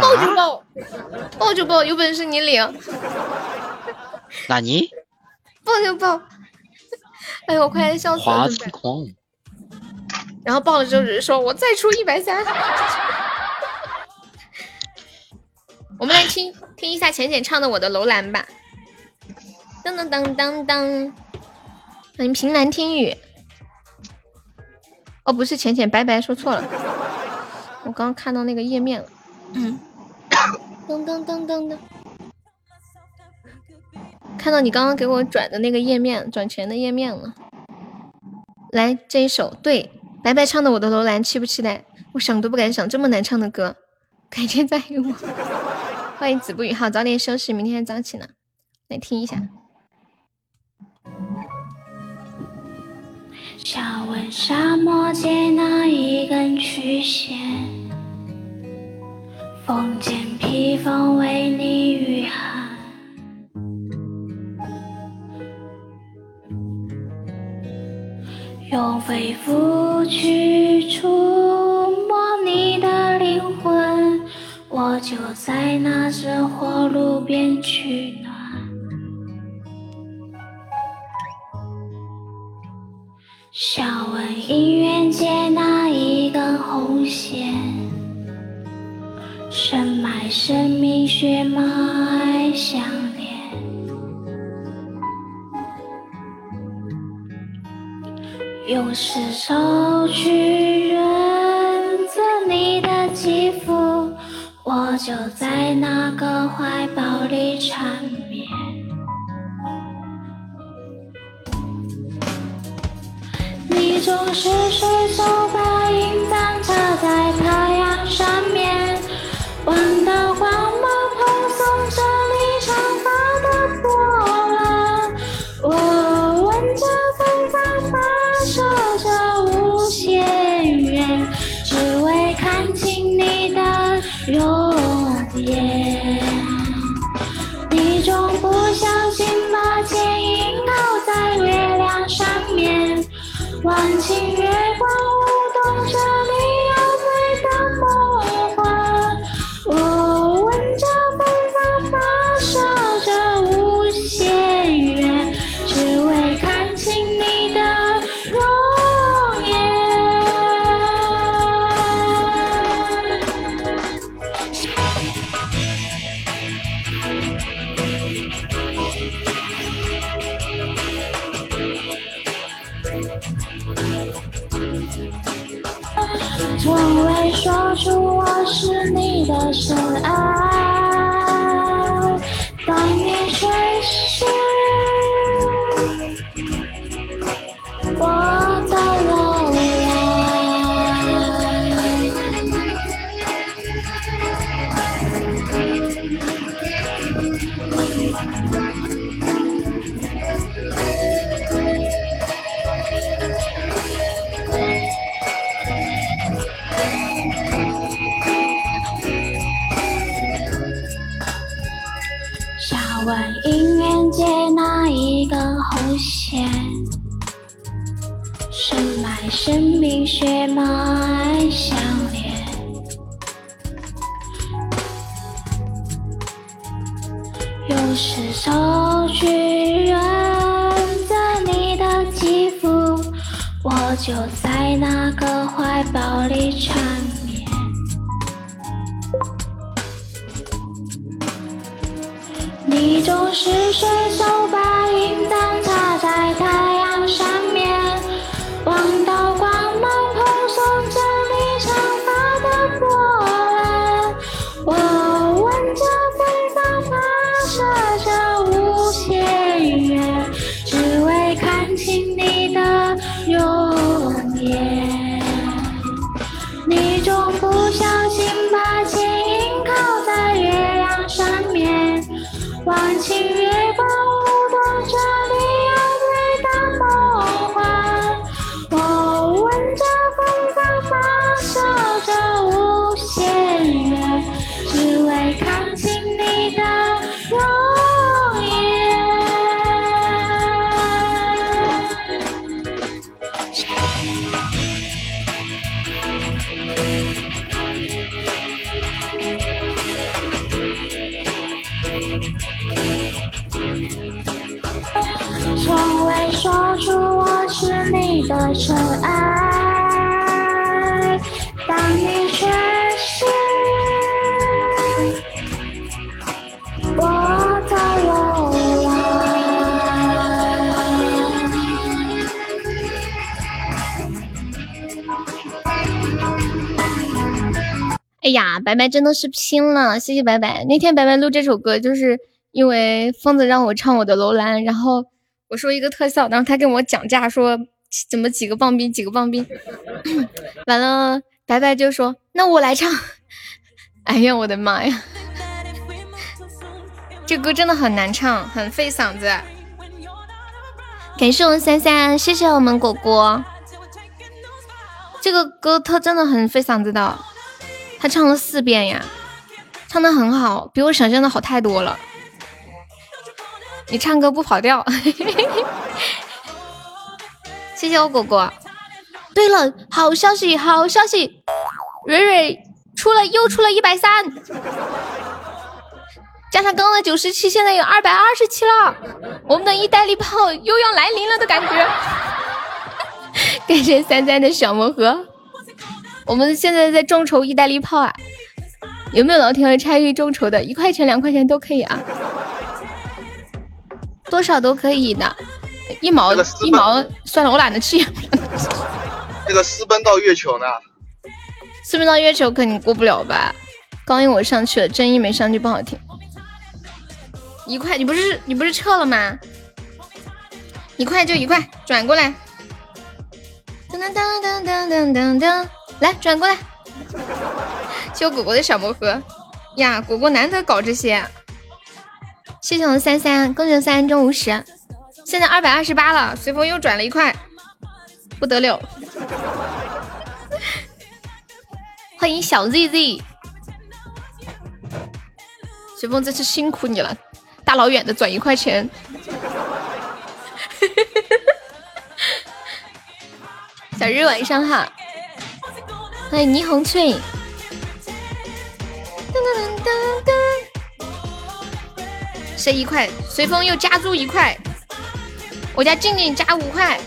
报就报，报就报，有本事你领。那你报就报，哎呦，我快笑死了！然后报了之后，只是说我再出一百三。我们来听听一下浅浅唱的《我的楼兰》吧。当当当当当，欢迎平南听雨。哦，不是浅浅，白白说错了。我刚刚看到那个页面了。嗯。噔噔噔噔噔。看到你刚刚给我转的那个页面，转钱的页面了。来这一首，对，白白唱的《我的楼兰》，期不期待？我想都不敢想，这么难唱的歌，改天再给我。欢迎子不语，好，早点休息，明天早起呢。来听一下。想问沙漠借那一根曲线，风间披风为你御寒。用肺腑去触摸你的灵魂，我就在那只火炉边取暖。想问姻缘界那一根红线，深埋生命血脉相。用丝绸去润泽你的肌肤，我就在那个怀抱里缠绵。你总是随手把银簪插在太阳上面，新月报哎呀，白白真的是拼了，谢谢白白。那天白白录这首歌，就是因为疯子让我唱我的楼兰，然后我说一个特效，然后他跟我讲价说怎么几个棒冰，几个棒冰，完了白白就说那我来唱。哎呀，我的妈呀，这歌真的很难唱，很费嗓子。感谢我们三三，谢谢我们果果。这个歌他真的很费嗓子的，他唱了四遍呀，唱的很好，比我想象的好太多了。你唱歌不跑调，谢谢我果果。对了，好消息，好消息，蕊蕊出了又出了一百三，加上刚刚的九十七，现在有二百二十七了。我们的意大利炮又要来临了的感觉。感谢三三的小魔盒，我们现在在众筹意大利炮啊！有没有老铁要参与众筹的？一块钱、两块钱都可以啊，多少都可以的，一毛那个一毛算了，我懒得去。那个私奔到月球呢？私奔到月球肯定过不了吧？刚因我上去了，真音没上去不好听。一块，你不是你不是撤了吗？一块就一块，转过来。噔噔噔噔噔噔噔噔，来转过来。谢我果果的小魔盒呀，果果难得搞这些。谢谢我们三三，恭喜我三三中五十，现在二百二十八了，随风又转了一块，不得了。欢迎小 ZZ，随风这次辛苦你了，大老远的转一块钱。小日晚上好，欢迎霓虹翠。噔噔噔噔噔，谁一块？随风又加注一块，我家静静加五块。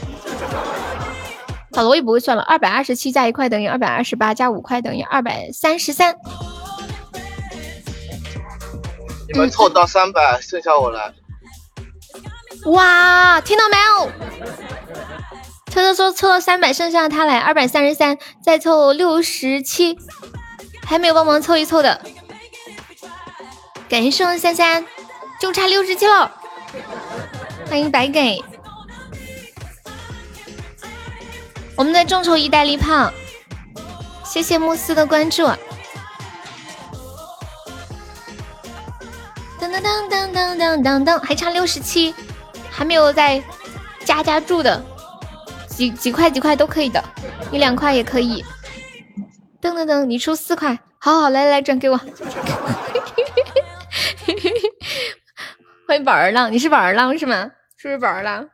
好了，我也不会算了。二百二十七加一块等于二百二十八，加五块等于二百三十三。你们凑到三百，剩下我来。哇，听到没有？抽抽抽凑到三百，剩下的他来二百三十三，再凑六十七，还没有帮忙凑一凑的，感谢圣的三三，就差六十七了，欢迎白给，我们在众筹意大利炮，谢谢慕斯的关注，当当当当当当当当，还差六十七，还没有在加加注的。几几块几块都可以的，一两块也可以。噔噔噔，你出四块，好好来来转给我。欢迎宝儿浪，你是宝儿浪是吗？是不是宝儿浪？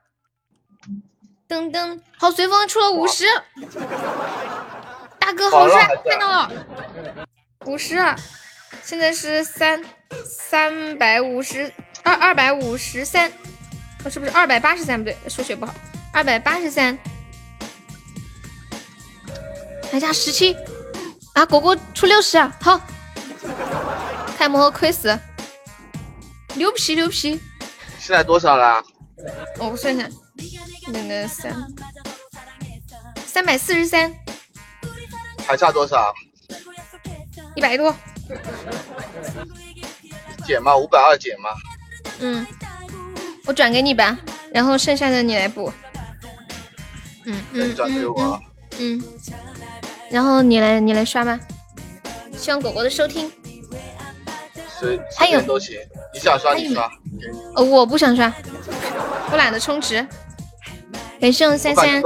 噔噔，好，随风出了五十，大哥好帅，看到了，五十，现在是三三百五十二二百五十三，哦，是不是二百八十三？不对，数学不好，二百八十三，还差十七啊！果果出六十，好，开魔盒亏死，牛皮牛皮！现在多少了？我算一下。那个三三百四十三，还差多少？一百多。减吗？五百二减吗？嗯，我转给你吧，然后剩下的你来补。嗯嗯转给我。嗯，然后你来你来刷吧。希望果果的收听。还有都行，你想刷你刷。呃，我不想刷，我懒得充值。感谢我三三，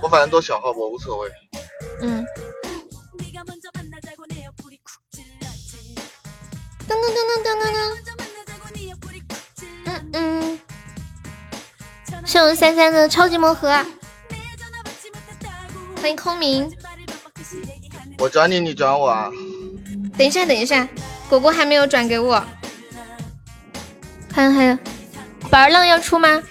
我反正都小号，我无所谓。嗯。噔噔噔噔噔噔噔。嗯嗯。谢我三三的超级魔盒，欢迎空明。我转你，你转我啊。等一下，等一下，果果还没有转给我。看还有，宝儿浪要出吗？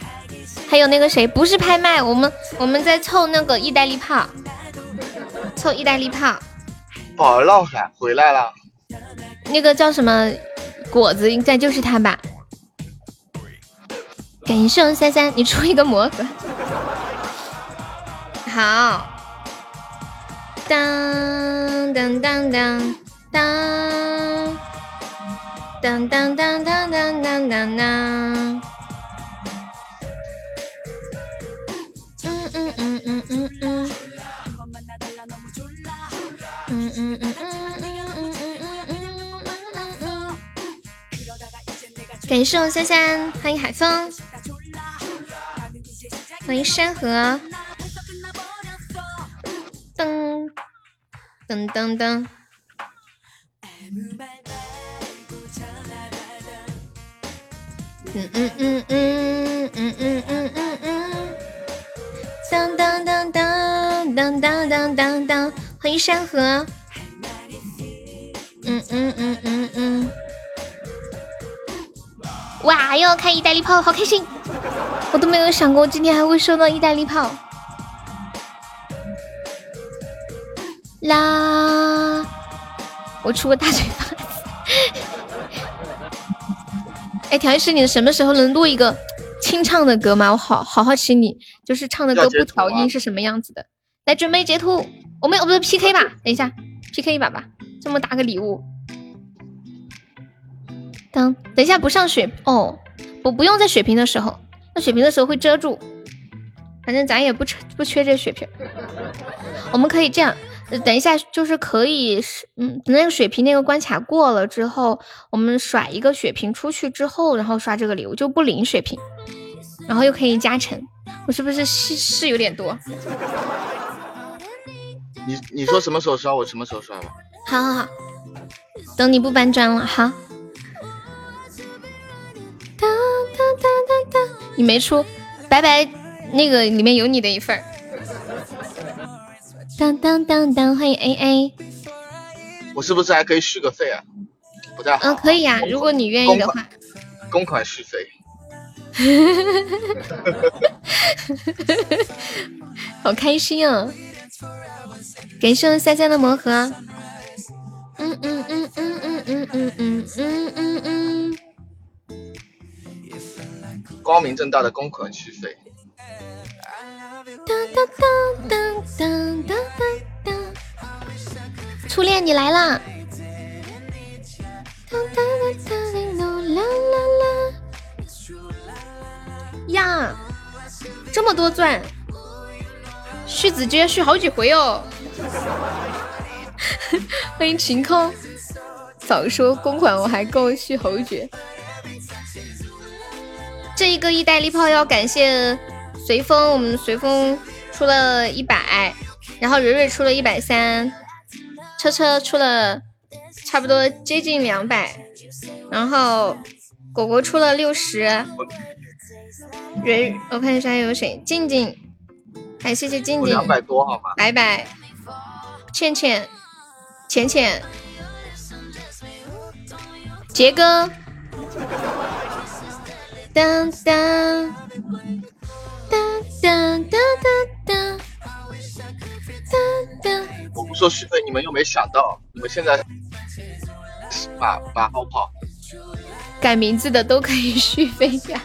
还有那个谁，不是拍卖，我们我们在凑那个意大利炮，凑意大利炮。宝儿浪还回来了，那个叫什么果子，应该就是他吧？感谢我三三，你出一个魔盒。好，当当当当当当当当当当当当。嗯嗯嗯嗯嗯嗯嗯嗯嗯嗯嗯嗯嗯嗯嗯感谢我三三，欢迎海风，欢迎山河，噔噔噔噔，嗯嗯嗯嗯嗯嗯嗯嗯嗯。当当当当当当当当当，欢迎山河。嗯嗯嗯嗯嗯。哇，又要开意大利炮，好开心！我都没有想过今天还会收到意大利炮。啦，我出个大嘴巴。哎，调音师，你什么时候能录一个？清唱的歌吗？我好好好奇你就是唱的歌不调音是什么样子的。来准备截图，我们我们 P K 吧，等一下 P K 一把吧，这么大个礼物。等等一下不上血哦，我不用在血瓶的时候，那血瓶的时候会遮住。反正咱也不缺不缺这血瓶，我们可以这样，等一下就是可以是嗯，等那个血瓶那个关卡过了之后，我们甩一个血瓶出去之后，然后刷这个礼物就不领血瓶。然后又可以加成，我是不是是是有点多？你你说什么时候刷，我什么时候刷吧。好好好，等你不搬砖了哈。哒哒哒哒哒，你没出，拜拜，那个里面有你的一份儿。当当当当，欢迎 A A。我是不是还可以续个费啊？不太好。嗯，可以呀、如果你愿意的话。公款续费。好开心哦！感谢我三三的魔盒。嗯嗯嗯嗯嗯嗯嗯嗯嗯嗯嗯。光明正大的公款续费。当当当当当当当。初恋你来啦！当当当当当啦啦啦！呀，这么多钻，续子居然续好几回哦！欢迎晴空，早说公款我还够续侯爵。这一个一代力炮要感谢随风，我们随风出了一百，然后蕊蕊出了一百三，车车出了差不多接近两百，然后果果出了六十。蕊，我看一下有谁，静静，哎谢谢静静，两百多好吗？白白，倩倩，浅浅，杰哥，当当我不说续费，你们又没想到，你们现在马马后炮，改名字的都可以续费呀。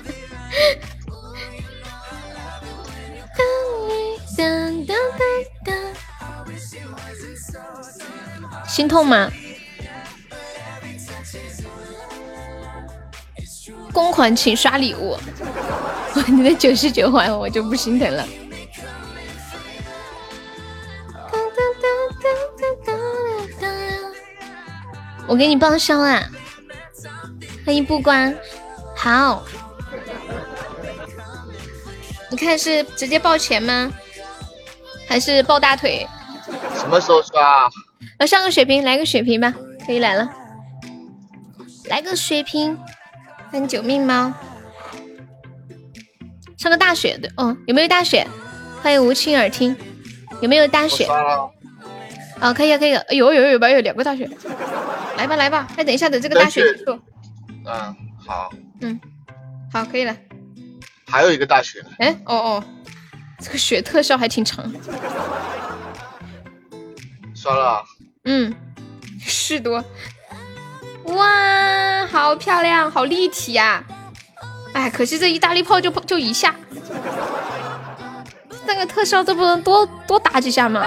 心痛吗？公款请刷礼物，你的九十九环我就不心疼了。我给你报销啊！欢迎不关，好。你看是直接报钱吗？还是抱大腿？什么时候刷？要上个血瓶，来个血瓶吧，可以来了。来个血瓶，欢迎九命猫。上个大雪对哦，有没有大雪？欢迎无亲耳听，有没有大血？哦，可以啊，可以啊。有有有吧，有两个大雪。来吧来吧，那等一下等这个大雪结束。嗯，好。嗯，好，可以了。还有一个大雪。哎，哦哦。这个雪特效还挺长，刷了。嗯，是多。哇，好漂亮，好立体呀！哎，可惜这意大利炮就就一下，那个特效都不能多多打几下吗？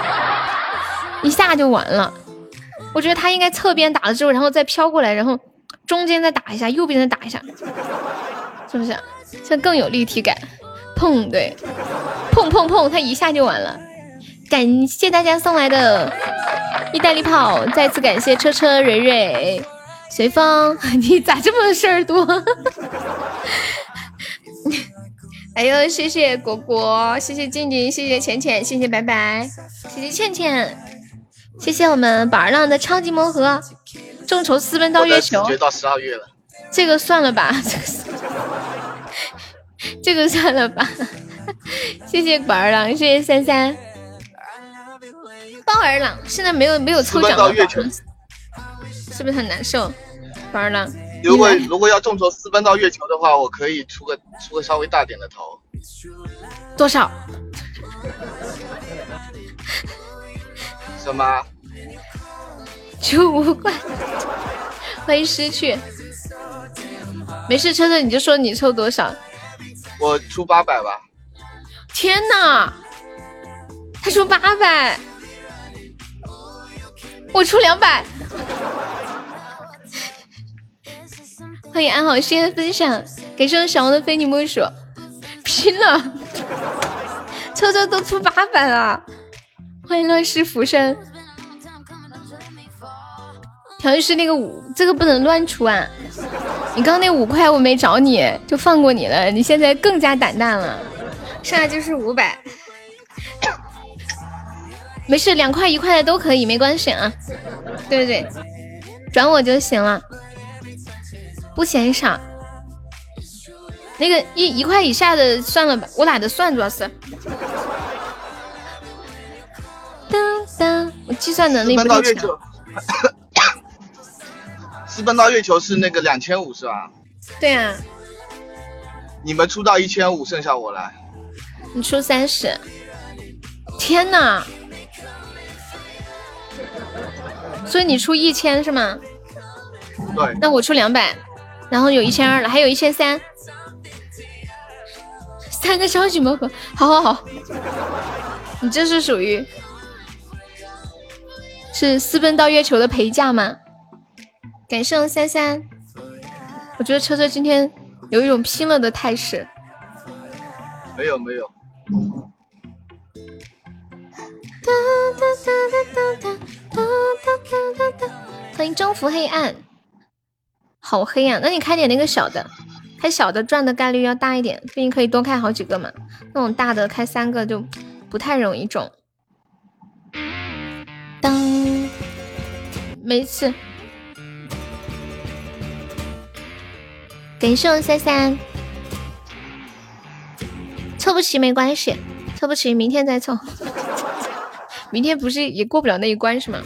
一下就完了。我觉得他应该侧边打了之后，然后再飘过来，然后中间再打一下，右边再打一下，是不是？这更有立体感。砰，对。砰砰砰！他一下就完了，感谢大家送来的意大利炮，再次感谢车车、蕊蕊、随风，你咋这么事儿多？哎呦，谢谢果果，谢谢静静，谢谢浅浅，谢谢白白，谢谢倩倩，谢谢我们宝儿浪的超级魔盒，众筹私奔到月球，到十二月了，这个算了吧，这个这个算了吧。谢谢宝儿郎，谢谢三三。包儿郎现在没有没有抽奖了，是不是很难受？宝儿郎，如果如果要众筹私奔到月球的话，我可以出个出个稍微大点的头。多少？什么？就五块。欢迎失去。没事，车车你就说你抽多少。我出八百吧。天呐，他出八百，我出两百。欢迎安好心分享，感谢我小王的非你莫属，拼了！抽抽都出八百了，欢迎乱世浮生。调音师那个五，这个不能乱出啊！你刚刚那五块我没找你就放过你了，你现在更加胆大了。剩下就是五百，没事，两块一块的都可以，没关系啊。对对对，转我就行了，不嫌少。那个一一块以下的算了吧，我懒得算，主要是。当我计算能力不太强。奔到月球，私奔到月球是那个两千五是吧？对啊，你们出到一千五，剩下我来。你出三十，天哪！所以你出一千是吗？对，那我出两百，然后有一千二了，还有一千三，三个超级魔盒，好好好，你这是属于是私奔到月球的陪嫁吗？感谢我三三，我觉得车车今天有一种拼了的态势。没有没有，欢迎征服黑暗，好黑呀、那你开点那个小的，开小的赚的概率要大一点，毕竟可以多开好几个嘛。那种大的开三个就不太容易中。当，没事。感谢我三三，凑不齐没关系，凑不齐明天再凑。明天不是也过不了那一关是吗？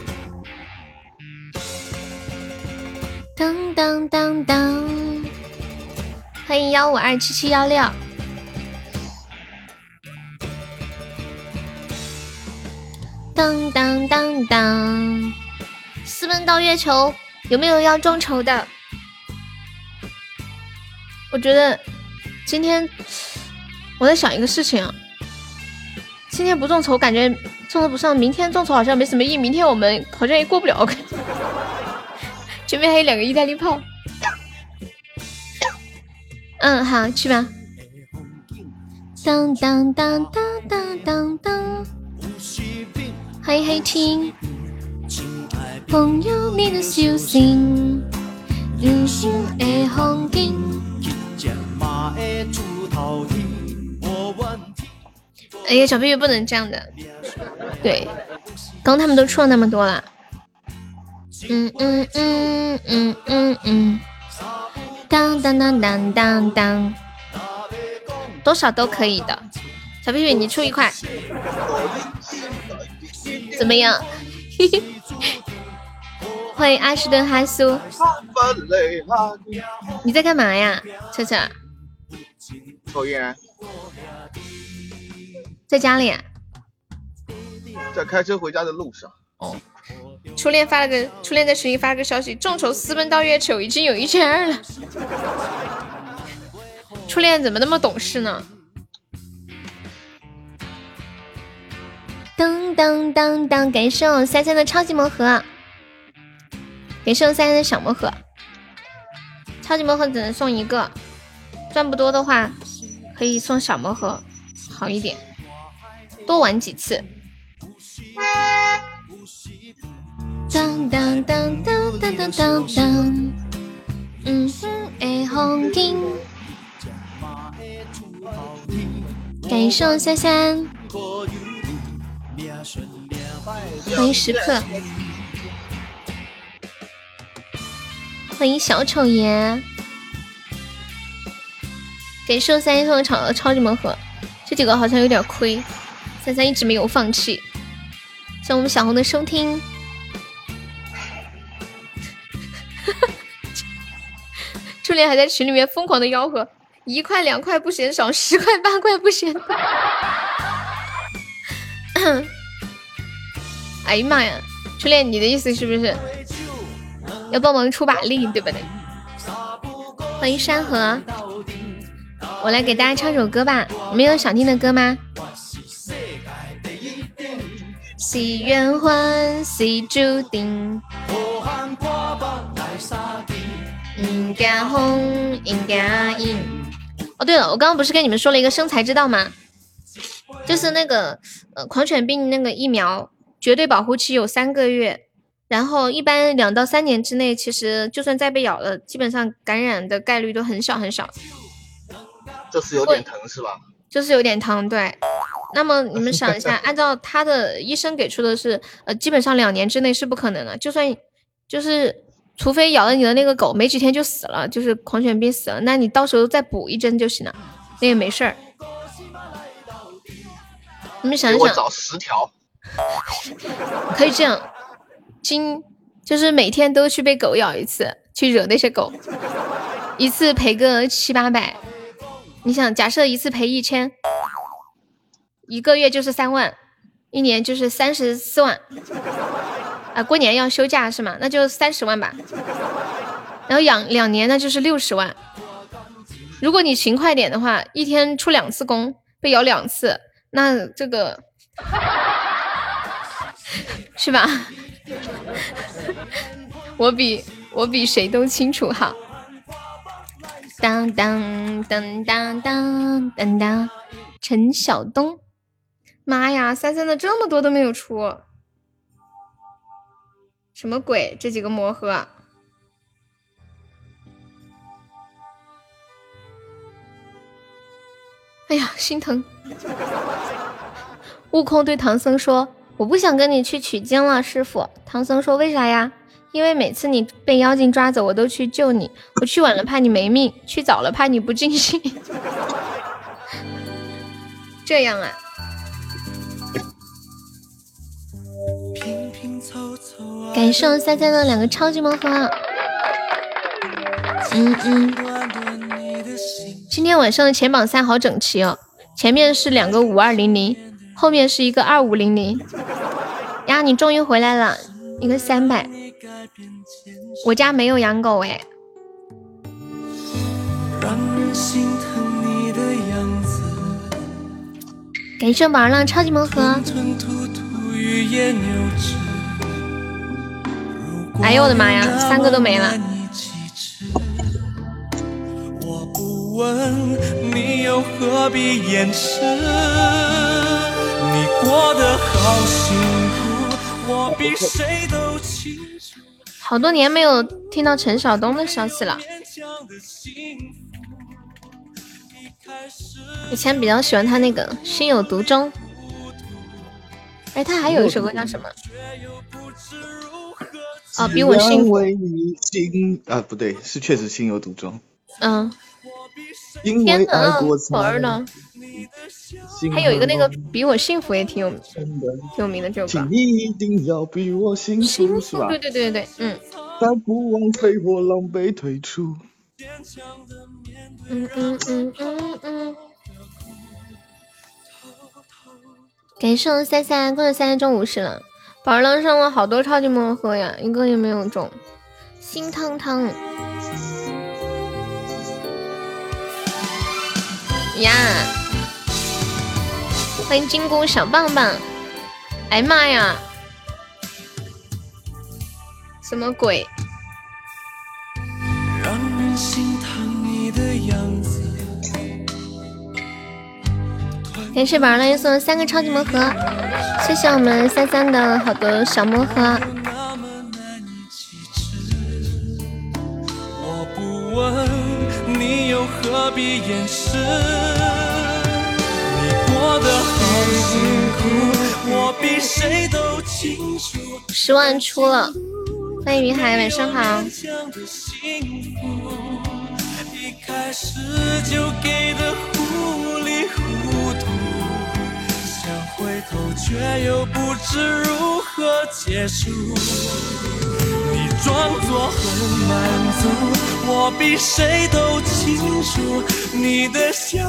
当当，欢迎幺五二七七幺六。当当当当，私奔到月球，有没有要众筹的？我觉得今天我在想一个事情，今天不众筹，感觉众筹不上，明天众筹好像没什么意义。明天我们好像也过不了，前面还有两个意大利炮。嗯，好，去吧。当当当当当当当，欢迎黑青，朋友你的笑声，人生的风景。哎呀，小屁屁不能这样的。对，刚他们都出了那么多了。嗯嗯嗯嗯嗯嗯，当当当当当当，多少都可以的。小屁屁，你出一块，怎么样？嘿嘿。欢迎阿什顿哈苏，你在干嘛呀，彻彻？抽烟，在家里、啊。在开车回家的路上。哦，初恋发了个初恋在群里发了个消息，众筹私奔到月球已经有一千二了。初恋怎么那么懂事呢？当当当当，感谢我三三的超级魔盒，感谢我三三的小魔盒。超级魔盒只能送一个，赚不多的话可以送小魔盒，好一点，多玩几次。当当当当当当当当，嗯哼，的风景。感谢三三，欢迎时刻，欢迎小丑爷，感谢三三送的超超级魔盒，这几个好像有点亏，三三一直没有放弃。谢我们小红的收听。初恋还在群里面疯狂的吆喝，一块两块不嫌少，十块八块不嫌多。哎呀妈呀，初恋，你的意思是不是要帮忙出把力，对不对？欢迎山河，我来给大家唱首歌吧，你们有想听的歌吗？是缘分，是注定。红，应该赢。哦，对了，我刚刚不是跟你们说了一个生财之道吗？就是那个呃狂犬病那个疫苗，绝对保护期有三个月，然后一般两到三年之内，其实就算再被咬了，基本上感染的概率都很小很小。就是有点疼是吧？就是有点疼，对。那么你们想一下，按照他的医生给出的是，呃，基本上两年之内是不可能的，就算就是。除非咬了你的那个狗没几天就死了，就是狂犬病死了，那你到时候再补一针就行了，那也没事儿。你们想一想，找十条。可以这样，今就是每天都去被狗咬一次，去惹那些狗，一次赔个七八百。你想，假设一次赔一千，一个月就是三万，一年就是三十四万。啊，过年要休假是吗？那就三十万吧。然后养两年那就是六十万。如果你勤快点的话，一天出两次工，被咬两次，那这个 是吧？我比我比谁都清楚哈。当当当当当当当，陈晓东，妈呀，三三的这么多都没有出。什么鬼？这几个魔盒，哎呀，心疼！悟空对唐僧说：“我不想跟你去取经了，师傅。”唐僧说：“为啥呀？”因为每次你被妖精抓走，我都去救你。我去晚了怕你没命，去早了怕你不尽兴。这样啊。感谢我三三的两个超级魔盒。嗯嗯。今天晚上的前榜三好整齐哦，前面是两个五二零零，后面是一个二五零零。呀，你终于回来了，一个三百。我家没有养狗哎。感谢宝儿浪超级魔盒。哎呦我的妈呀，三个都没了。好多年没有听到陈晓东的消息了。以前比较喜欢他那个《心有独钟》。哎，他还有一首歌叫什么？哦，比我幸福。啊，不对，是确实心有独钟。嗯。天哪，宝儿呢？还有一个那个比我幸福也挺有挺有名的这首歌。一定要比我幸福，是吧？对对对对对，嗯。不枉费我狼狈退出。嗯嗯嗯嗯嗯。感谢我三三，恭喜三三中五十了。宝儿浪上了好多超级魔盒呀，一个也没有中，心疼疼。呀！欢迎金箍小棒棒。哎妈呀！什么鬼？感谢宝儿来送三个超级魔盒，谢谢我们三三的好多小魔盒。十万出了，欢迎云海，晚上好。回头却又不知如何结束，你装作很满足，我比谁都清楚，你的笑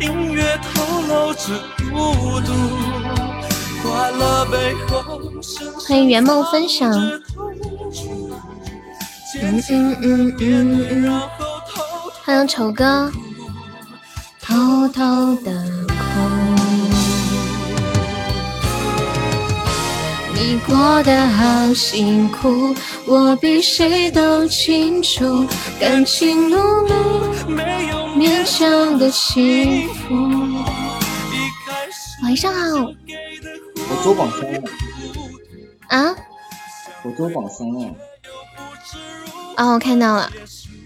隐约透露着孤独，快乐背后欢迎圆梦分享。嗯嗯嗯嗯嗯，欢迎丑哥，偷偷的你过得好辛苦，我比谁都清楚。感情路没有勉强的幸福。晚上好。我周榜三了。啊？我周榜三了。啊，我看到了，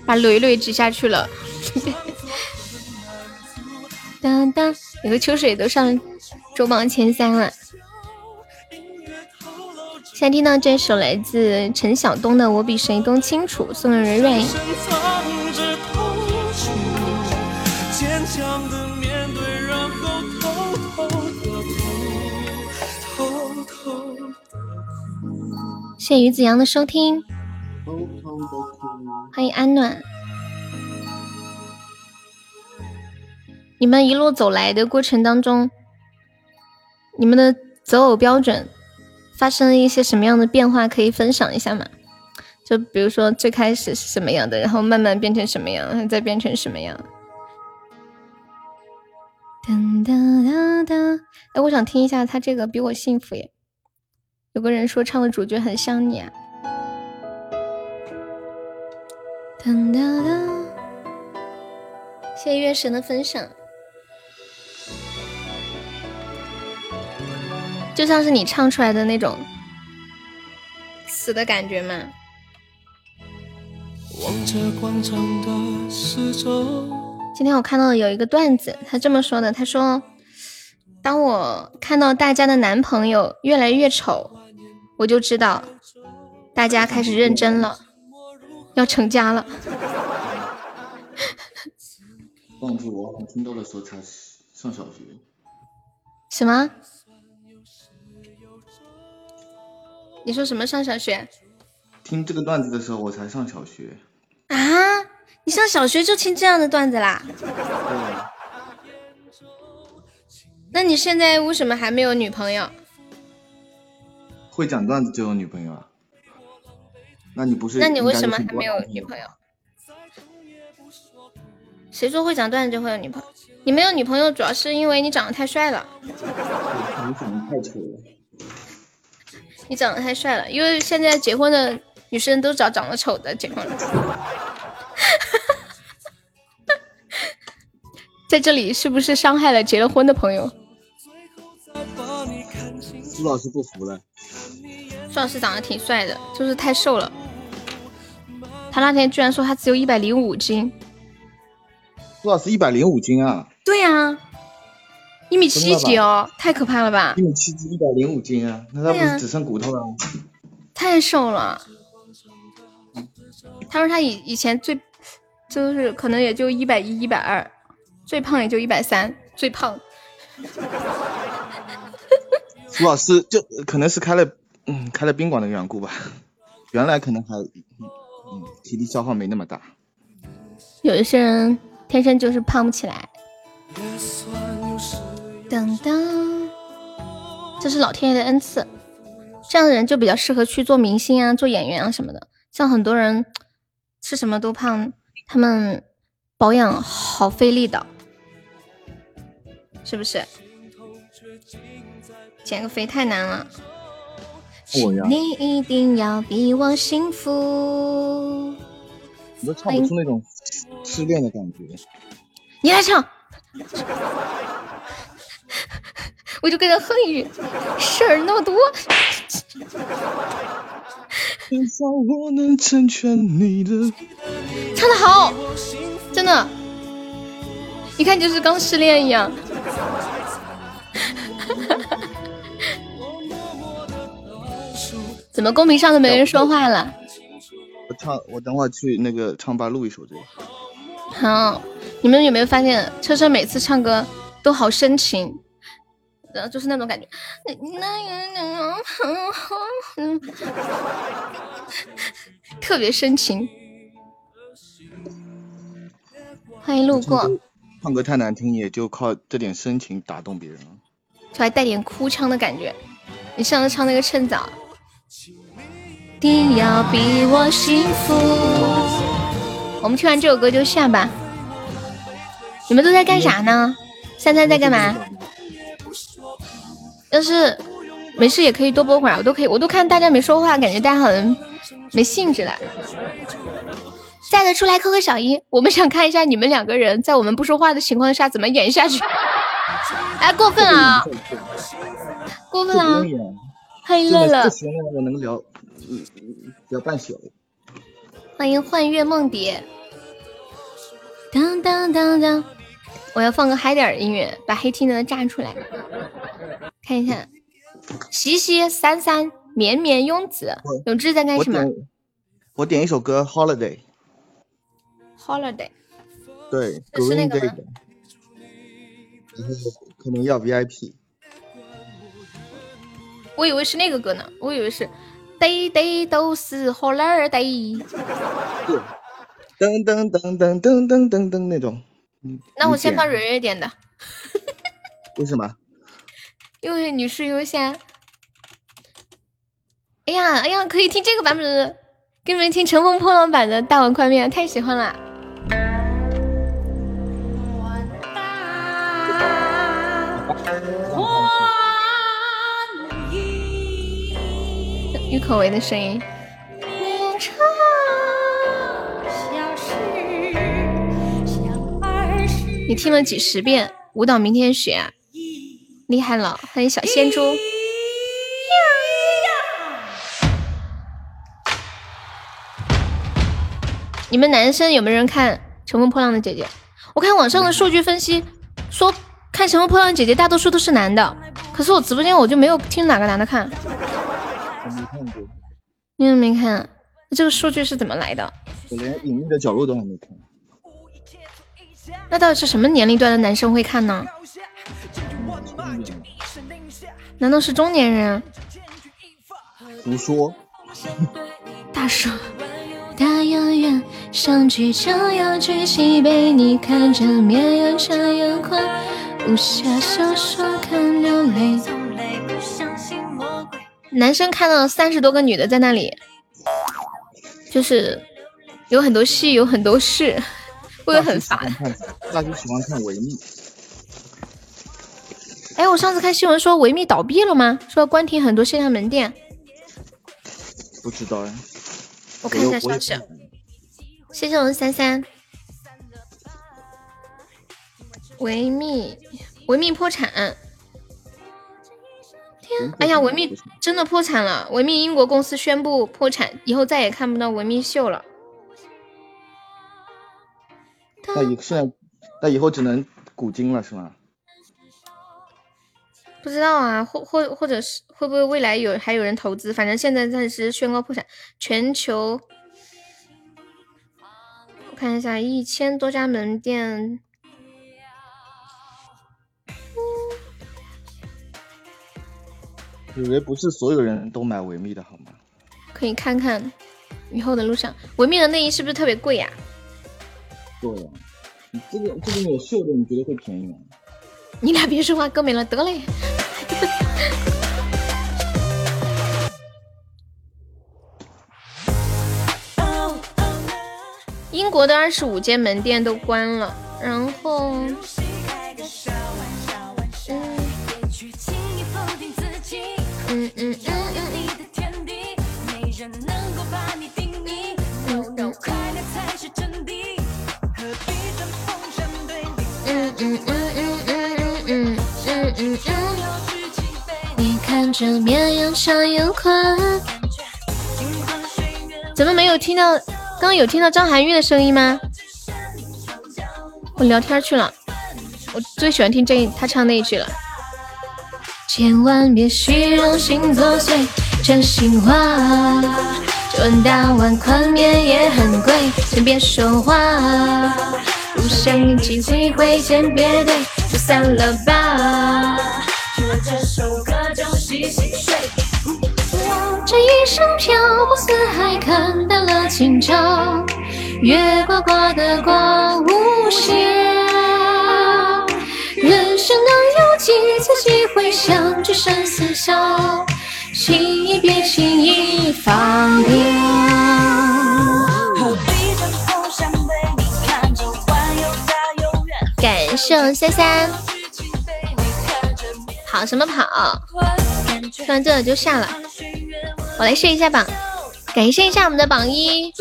把蕊蕊挤下去了。当当，有个秋水都上周榜前三了。现在听到这首来自陈晓东的《我比谁都清楚》，送给蕊蕊。谢谢于子阳的收听，欢迎安暖。你们一路走来的过程当中，你们的择偶标准发生了一些什么样的变化？可以分享一下吗？就比如说最开始是什么样的，然后慢慢变成什么样，再变成什么样？噔噔噔噔！哎，我想听一下他这个比我幸福耶。有个人说唱的主角很像你啊。噔噔噔！谢谢月神的分享。就像是你唱出来的那种死的感觉吗？今天我看到有一个段子，他这么说的：“他说，当我看到大家的男朋友越来越丑，我就知道大家开始认真了，要成家了。”忘记我很听到的时候才上小学。什么？你说什么上小学？听这个段子的时候，我才上小学。啊！你上小学就听这样的段子啦？那你现在为什么还没有女朋友？会讲段子就有女朋友啊？那你不是？那你为什么还没有女朋友？谁说会讲段子就会有女朋友？你没有女朋友，主要是因为你长得太帅了。你长得太丑了。你长得太帅了，因为现在结婚的女生都找长得丑的结婚了。在这里是不是伤害了结了婚的朋友？苏老师不服了。苏老师长得挺帅的，就是太瘦了。他那天居然说他只有一百零五斤。苏老师一百零五斤啊？对呀。一米七几哦，太可怕了吧！一米七几，一百零五斤啊，那他不是只剩骨头了？太瘦了。他说他以以前最就是可能也就一百一、一百二，最胖也就一百三，最胖。苏老师就可能是开了嗯开了宾馆的缘故吧，原来可能还嗯体力消耗没那么大。有一些人天生就是胖不起来。噔噔，这是老天爷的恩赐，这样的人就比较适合去做明星啊、做演员啊什么的。像很多人吃什么都胖，他们保养好费力的，是不是？减个肥太难了。你一定要比我幸福。你都唱不出那种失恋的感觉。你来唱。我就跟他哼一句，事儿那么多。唱的好，真的，一看就是刚失恋一样。怎么公屏上都没人说话了？我唱，我等会去那个唱吧录一首这个。好，你们有没有发现，车车每次唱歌都好深情？然后就是那种感觉，特别深情。欢迎路过。唱歌太难听，也就靠这点深情打动别人了。就还带点哭腔的感觉。你上次唱那个趁早。定要比我幸福。我们听完这首歌就下吧。你们都在干啥呢？三三在干嘛？要是没事也可以多播会儿，我都可以，我都看大家没说话，感觉大家好像没兴致了。在的出来扣个小一，我们想看一下你们两个人在我们不说话的情况下怎么演下去。哎，过分啊！过分啊！欢迎乐乐。不行了，我能聊，聊半宿。欢迎幻月梦蝶。当当当当。我要放个嗨点的音乐，把黑听的炸出来。看一下，西西、三三、绵绵、永子、永志在干什么？我点一首歌《Holiday》。Holiday。对，Green Day 的。可能要 VIP。我以为是那个歌呢，我以为是 Day Day 都是火哪儿得。噔噔噔噔噔噔噔噔那种。嗯那我先放蕊。蕊蕊点的，为什么？因为女士优先。哎呀哎呀，可以听这个版本的，给你们听乘风破浪版的大碗宽面，太喜欢了。郁可唯的声音。你听了几十遍，舞蹈明天学啊，厉害了！欢迎小仙猪。你们男生有没有人看《乘风破浪的姐姐》？我看网上的数据分析说，看《乘风破浪的姐姐》大多数都是男的，可是我直播间我就没有听哪个男的看。我没看过，你怎么没看？这个数据是怎么来的？我连隐秘的角落都还没看。那到底是什么年龄段的男生会看呢？难道是中年人？胡说。大叔。大就要举起杯，你看着小说看流泪。男生看到三十多个女的在那里，就是有很多戏，有很多事，会不会很烦？大叔喜欢看维密。哎，我上次看新闻说维密倒闭了吗？说关停很多线下门店。不知道哎。我看一下消息。谢谢我们三三。维密，维密破产。天，哎呀，维密真的破产了！维密英国公司宣布破产，以后再也看不到维密秀了。那以现在，那以后只能古今了是吗？不知道啊，或或或者是会不会未来有还有人投资？反正现在暂时宣告破产，全球我看一下，一千多家门店。以为不是所有人都买维密的好吗？可以看看以后的路上，维密的内衣是不是特别贵呀？对呀，你这个这个有秀的，你觉得会便宜吗？你俩别说话，哥没了，得嘞。英国的二十五间门店都关了，然后，嗯嗯嗯着绵羊唱有款，怎么没有听到？刚刚有听到张含韵的声音吗？我聊天去了，我最喜欢听这他唱那一句了。千万别虚荣心作祟，真心话。这碗大碗宽面也很贵，先别说话。不想有机会会先别对，就散了吧。听完这首歌就洗洗睡。这一生漂泊四海，看淡了今朝。月挂挂的挂无限。人生能有几次机会相聚生死笑？轻易别轻易放掉。感谢我三三。跑什么跑？说完这就下了。我来试一下榜，感谢一下我们的榜一，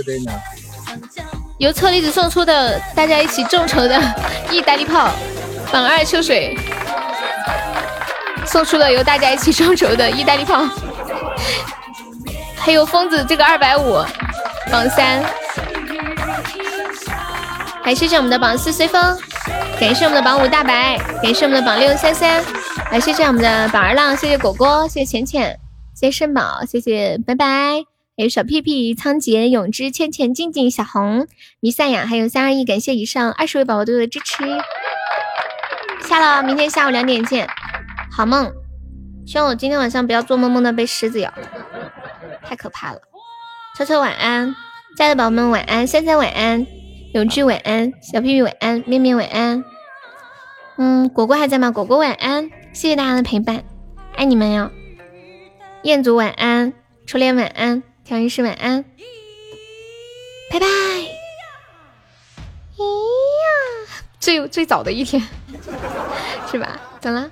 由车厘子送出的大家一起众筹的 意大利炮。榜二秋水送出了由大家一起众筹的 意大利炮，还有疯子这个二百五。榜三，还谢谢我们的榜四随风，感谢我们的榜五大白，感谢我们的榜六三三，来谢谢我们的榜二浪，谢谢果果，谢谢浅浅。谢谢肾宝，谢谢，拜拜。还有小屁屁、仓颉、永之、倩倩、静静、小红、弥赛亚，还有三二一，感谢以上二十位宝宝对我的支持。下了，明天下午两点见，好梦。希望我今天晚上不要做梦梦到被狮子咬。太可怕了。车车晚安，家的宝宝们晚安，三三晚安，永志晚安，小屁屁晚安，面面晚安。嗯，果果还在吗？果果晚安，谢谢大家的陪伴，爱你们哟。彦祖晚安，初恋晚安，调音师晚安，拜拜。咦呀，最最早的一天 是吧？怎了？